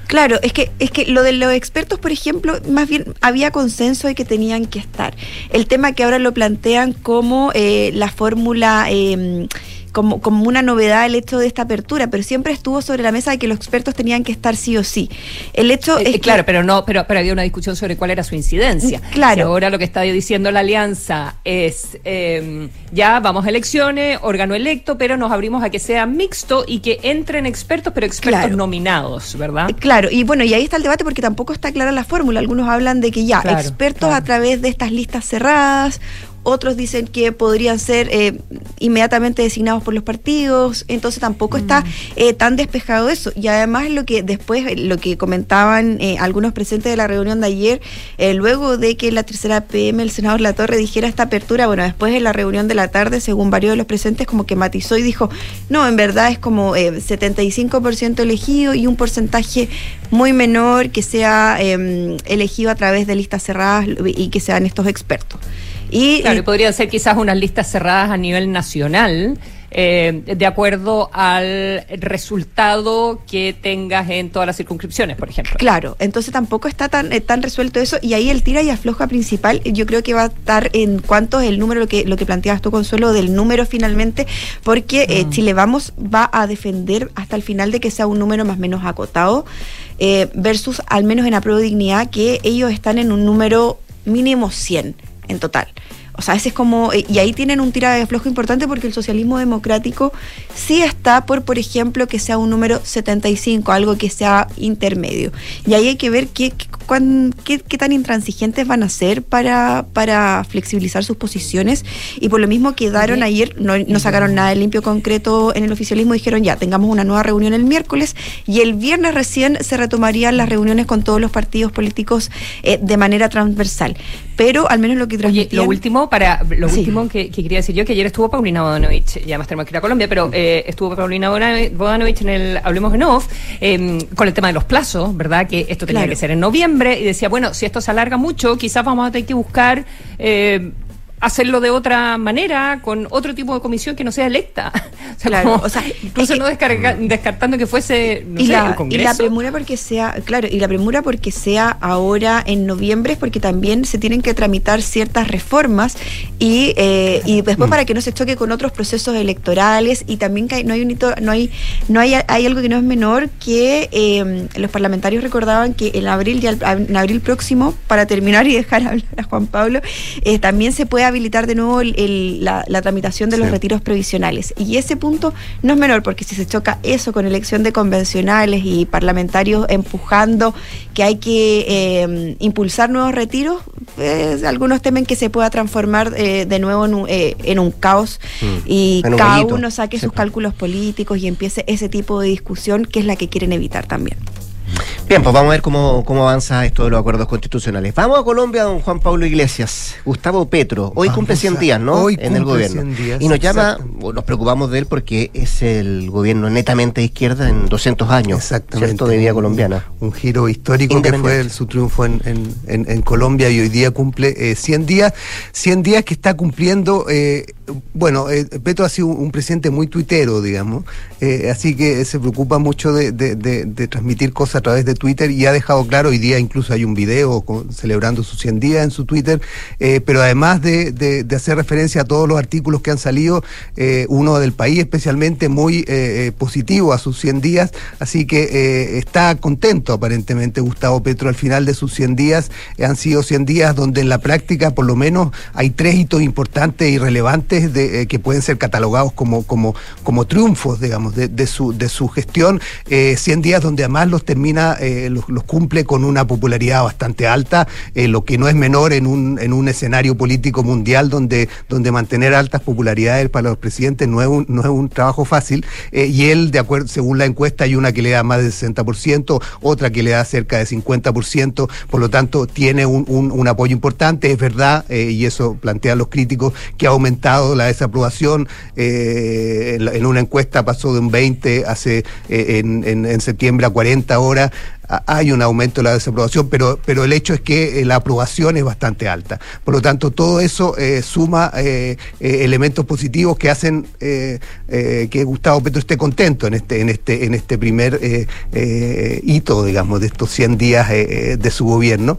Claro, es que, es que lo de los expertos, por ejemplo, más bien había consenso de que tenían que estar. El tema que ahora lo plantean como eh, la fórmula... Eh, como, como una novedad el hecho de esta apertura, pero siempre estuvo sobre la mesa de que los expertos tenían que estar sí o sí. El hecho eh, es claro, pero no, pero, pero había una discusión sobre cuál era su incidencia. Mm, claro. ahora lo que está diciendo la alianza es em, ya vamos a elecciones, órgano electo, pero nos abrimos a que sea mixto y que entren expertos, pero expertos nominados, ¿verdad? Eh, claro, y bueno, y ahí está el debate porque tampoco está clara la fórmula. Algunos hablan de que ya, expertos a través de estas listas cerradas, otros dicen que podrían ser eh, inmediatamente designados por los partidos, entonces tampoco está mm. eh, tan despejado eso. Y además lo que después, eh, lo que comentaban algunos presentes de la reunión de ayer, luego de que la tercera PM, el senador La Torre, dijera esta apertura, bueno, después en la reunión de la tarde, según varios de los presentes, como que matizó y dijo, no, en verdad es como 75% elegido y un porcentaje muy menor que sea em, elegido a través de listas cerradas y que sean estos expertos. Y, claro, podrían ser quizás unas listas cerradas a nivel nacional. Eh, de acuerdo al resultado que tengas en todas las circunscripciones, por ejemplo. Claro, entonces tampoco está tan, eh, tan resuelto eso y ahí el tira y afloja principal yo creo que va a estar en cuánto es el número, lo que, lo que planteabas tú, Consuelo, del número finalmente, porque eh, mm. Chile Vamos va a defender hasta el final de que sea un número más o menos acotado, versus al menos en apruebo dignidad que ellos están en un número mínimo 100 en total. O sea, ese es como, eh, y ahí tienen un tira de flojo importante porque el socialismo democrático sí está por, por ejemplo, que sea un número 75, algo que sea intermedio. Y ahí hay que ver qué, qué, qué, tan intransigentes van a ser para, para flexibilizar sus posiciones. Y por lo mismo quedaron ayer, no, no sacaron nada de limpio concreto en el oficialismo, dijeron ya, tengamos una nueva reunión el miércoles y el viernes recién se retomarían las reuniones con todos los partidos políticos eh, de manera transversal. Pero al menos lo que transmitían... lo último para lo último que, quería decir yo, que ayer estuvo Paulina Bodanovich, ya más tenemos que ir a Colombia, pero eh, estuvo Paulina Bodanovich en el Hablemos en Off, em, con el tema de los plazos, ¿verdad? Que esto tenía que ser en noviembre, y decía, bueno, si esto se alarga mucho, quizás vamos a tener que buscar eh, hacerlo de otra manera, con otro tipo de comisión que no sea electa. [LAUGHS] O sea, claro, o sea, [LAUGHS] incluso no descartando que fuese y, la, y la premura porque sea, claro, y la premura porque sea ahora en noviembre es porque también se tienen que tramitar ciertas reformas y, eh, y después mm. para que no se choque con otros procesos electorales y también que no hay un hito, no hay, no hay, hay algo que no es menor que eh, los parlamentarios recordaban que en abril, ya en abril próximo, para terminar y dejar [LAUGHS] hablar a Juan Pablo, eh, también se puede habilitar de nuevo la, tramitación de los retiros previsionales. Y ese punto no es menor, porque si se choca eso con elección de convencionales y parlamentarios empujando que hay que eh, impulsar nuevos retiros, pues, algunos temen que se pueda transformar eh, de nuevo en un, eh, caos mm. y cada uno saque sus cálculos políticos y empiece ese tipo de discusión que es la que quieren evitar también. Bien, pues vamos a ver cómo, cómo avanza esto de los acuerdos constitucionales. Vamos a Colombia, don Juan Pablo Iglesias. Gustavo Petro, hoy cumple 100 días, ¿no? Hoy en el gobierno. y nos llama, nos preocupamos de él porque es el gobierno netamente de izquierda en 200 años. Exactamente. De vida colombiana. Un, giro histórico que fue su triunfo en, en, Colombia y hoy día cumple 100 eh, días. 100 días que está cumpliendo. Eh, bueno, eh, Petro ha sido un, presidente muy tuitero, digamos, eh, así que se preocupa mucho de, transmitir cosas través de Twitter y ha dejado claro, hoy día incluso hay un video celebrando sus 100 días en su Twitter, eh, pero además de, hacer referencia a todos los artículos que han salido, uno del país especialmente muy positivo a sus 100 días, así que está contento aparentemente Gustavo Petro al final de sus 100 días, han sido 100 días donde en la práctica por lo menos hay tres hitos importantes y relevantes eh, que pueden ser catalogados como, como, como triunfos, digamos, de, su, de su gestión. 100 eh, días donde además los termina los, cumple con una popularidad bastante alta, lo que no es menor en un, en un escenario político mundial donde, donde mantener altas popularidades para los presidentes no es un, no es un trabajo fácil. y él, de acuerdo, según la encuesta, hay una que le da más del 60%, otra que le da cerca de 50%, por lo tanto tiene un, un, apoyo importante, es verdad, y eso plantean los críticos, que ha aumentado la desaprobación, en, una encuesta pasó de un 20 hace en, en septiembre a 40 horas, hay un aumento de la desaprobación, pero, pero el hecho es que eh, la aprobación es bastante alta. Por lo tanto, todo eso eh, suma eh, elementos positivos que hacen que Gustavo Petro esté contento en este, en este, en este primer hito, digamos, de estos 100 días de su gobierno.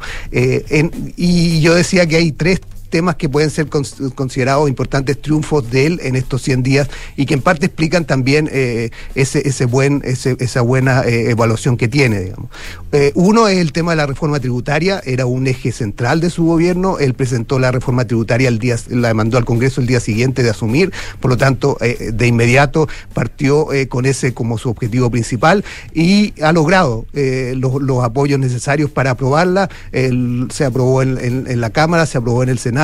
y yo decía que hay tres temas que pueden ser considerados importantes triunfos de él en estos 100 días y que en parte explican también eh, ese, ese buen, esa buena eh, evaluación que tiene. Digamos. Eh, uno es el tema de la reforma tributaria, era un eje central de su gobierno, él presentó la reforma tributaria el día, la mandó al Congreso el día siguiente de asumir, por lo tanto, de inmediato partió con ese como su objetivo principal y ha logrado los, apoyos necesarios para aprobarla. se aprobó en la Cámara, se aprobó en el Senado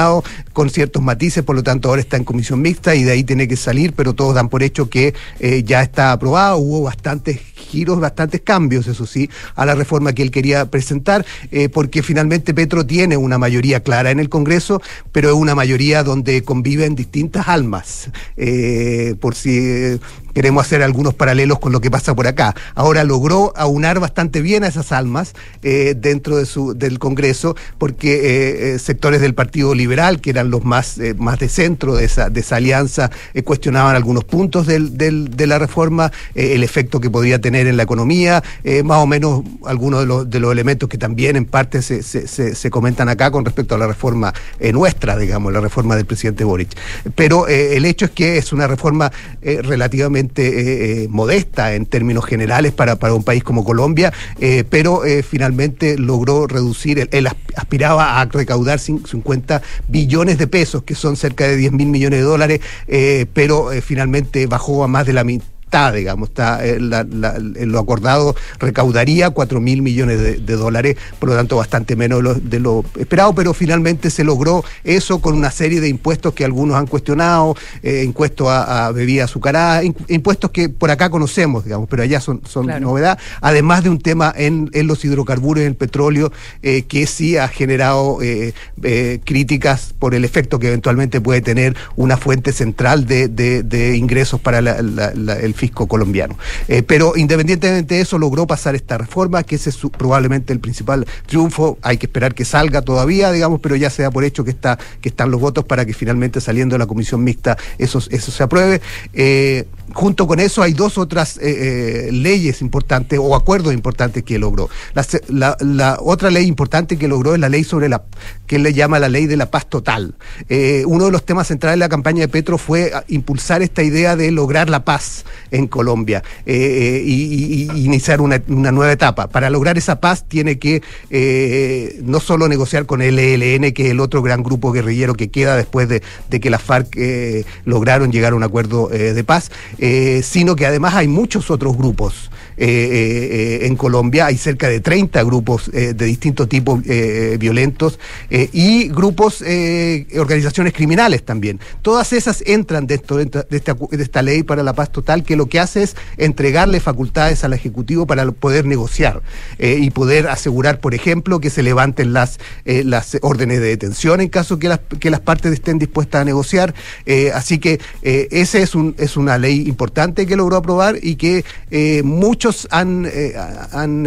con ciertos matices, por lo tanto ahora está en comisión mixta y de ahí tiene que salir, pero todos dan por hecho que eh, ya está aprobado, hubo bastantes giros, bastantes cambios, eso sí, a la reforma que él quería presentar, eh, porque finalmente Petro tiene una mayoría clara en el Congreso, pero es una mayoría donde conviven distintas almas. Eh, por si queremos hacer algunos paralelos con lo que pasa por acá. Ahora logró aunar bastante bien a esas almas eh, dentro de su, del Congreso, porque eh, eh, sectores del Partido Liberal, que eran los más, más de centro de esa, de esa alianza, cuestionaban algunos puntos del, del, de la reforma, el efecto que podría tener en la economía, más o menos algunos de los, de los elementos que también en parte se, se, se, comentan acá con respecto a la reforma nuestra, digamos, la reforma del presidente Boric. Pero el hecho es que es una reforma relativamente eh, eh, modesta en términos generales para, para un país como Colombia, eh, pero finalmente logró reducir, él, aspiraba a recaudar 50 billones de pesos, que son cerca de 10 mil millones de dólares, pero finalmente bajó a más de la mitad está, digamos, está eh, lo acordado recaudaría 4 mil millones de, dólares, por lo tanto bastante menos de lo, esperado, pero finalmente se logró eso con una serie de impuestos que algunos han cuestionado, eh, impuestos a, bebidas azucaradas, impuestos que por acá conocemos, digamos, pero allá son, son novedad, además de un tema en, los hidrocarburos y en el petróleo eh, que sí ha generado críticas por el efecto que eventualmente puede tener una fuente central de, ingresos para el fisco colombiano. Eh, pero independientemente de eso, logró pasar esta reforma, que ese es probablemente el principal triunfo. Hay que esperar que salga todavía, digamos, pero ya se da por hecho que, está, que están los votos para que finalmente saliendo de la comisión mixta eso, eso se apruebe. Eh, junto con eso hay dos otras eh, leyes importantes o acuerdos importantes que logró. La, otra ley importante que logró es la ley sobre la que él le llama la ley de la paz total. uno de los temas centrales de la campaña de Petro fue impulsar esta idea de lograr la paz en Colombia eh, eh, y, iniciar una, nueva etapa. Para lograr esa paz tiene que eh, no solo negociar con el ELN, que es el otro gran grupo guerrillero que queda después de, que las FARC lograron llegar a un acuerdo de paz, sino que además hay muchos otros grupos en Colombia, hay cerca de 30 grupos de distintos tipos violentos y grupos, organizaciones criminales también. Todas esas entran dentro de esta, de esta ley para la paz total que lo que hace es entregarle facultades al Ejecutivo para poder negociar eh, y poder asegurar, por ejemplo, que se levanten las, eh, las órdenes de detención en caso que las, que las partes estén dispuestas a negociar. Eh, así que ese es, un, es una ley importante que logró aprobar y que muchos han, han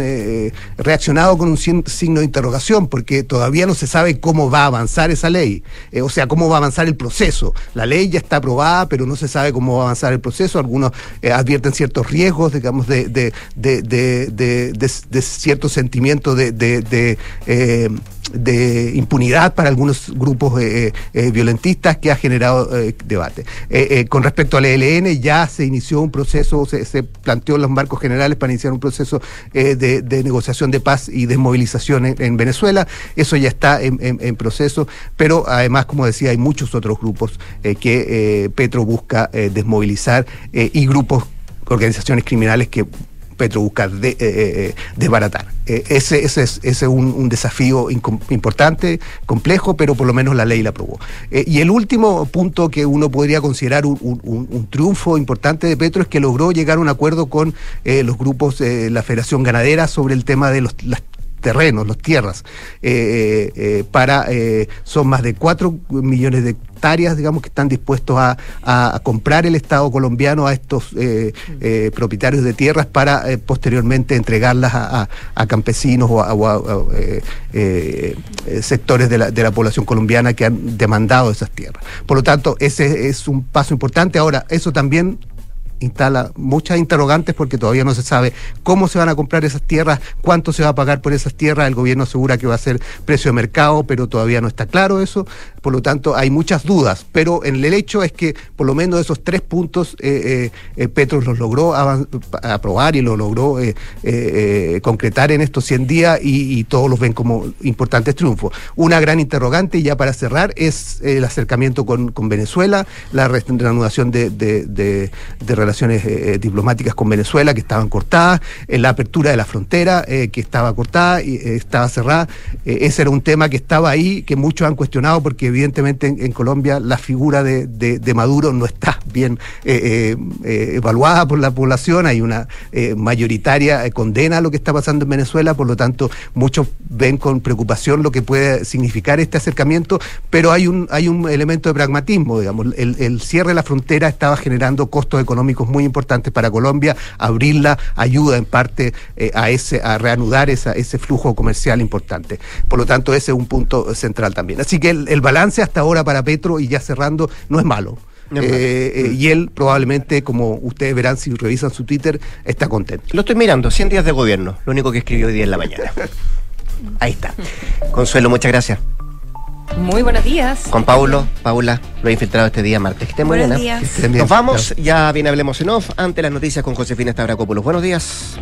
reaccionado con un signo de interrogación porque todavía no se sabe cómo va a avanzar esa ley, o sea, cómo va a avanzar el proceso. La ley ya está aprobada, pero no se sabe cómo va a avanzar el proceso. Algunos eh, advierten ciertos riesgos, digamos, de, de, de, de cierto sentimiento de, eh, de impunidad para algunos grupos eh, violentistas que ha generado debate. con respecto al ELN, ya se inició un proceso, se, se planteó los marcos generales para iniciar un proceso de, negociación de paz y desmovilización en, Venezuela. Eso ya está en, proceso, pero además, como decía, hay muchos otros grupos que Petro busca desmovilizar y grupos organizaciones criminales que Petro busca de, desbaratar. ese, ese es, ese un, desafío importante, complejo, pero por lo menos la ley la aprobó. y el último punto que uno podría considerar un, triunfo importante de Petro es que logró llegar a un acuerdo con los grupos, la Federación Ganadera, sobre el tema de los, las terrenos, las tierras, eh, eh, para eh, son más de 4 millones de hectáreas, digamos, que están dispuestos a, comprar el Estado colombiano a estos propietarios de tierras para posteriormente entregarlas a, campesinos o a, sectores de la población colombiana que han demandado esas tierras. Por lo tanto, ese es un paso importante. Ahora, eso también instala muchas interrogantes porque todavía no se sabe cómo se van a comprar esas tierras, cuánto se va a pagar por esas tierras. El gobierno asegura que va a ser precio de mercado, pero todavía no está claro eso. Por lo tanto, hay muchas dudas. Pero en el hecho es que por lo menos esos tres puntos eh, eh, eh Petro los logró aprobar y lo logró eh, concretar en estos 100 días y, todos los ven como importantes triunfos. Una gran interrogante, ya para cerrar, es el acercamiento con, Venezuela, la reanudación de, de, de, relaciones diplomáticas con Venezuela que estaban cortadas, la apertura de la frontera que estaba cortada y estaba cerrada. ese era un tema que estaba ahí, que muchos han cuestionado porque evidentemente en, Colombia la figura de, Maduro no está bien evaluada por la población, hay una mayoritaria condena a lo que está pasando en Venezuela, por lo tanto muchos ven con preocupación lo que puede significar este acercamiento, pero hay un, hay un elemento de pragmatismo, digamos, el, cierre de la frontera estaba generando costos económicos muy importantes para Colombia. Abrirla ayuda en parte eh, a ese a reanudar ese flujo comercial importante. Por lo tanto, ese es un punto central también. Así que el, balance hasta ahora para Petro, y ya cerrando, no es malo. Eh, eh, y él probablemente, como ustedes verán si revisan su Twitter, está contento. Lo estoy mirando, 100 días de gobierno, lo único que escribió hoy día en la mañana. Ahí está. Consuelo, muchas gracias. Muy buenos días. Con Paulo, Paula, lo he infiltrado este día martes. Que estén muy Buenos días. Nos vamos, ya bien hablemos en off, ante las noticias con Josefina Stavrakopoulos. Buenos días.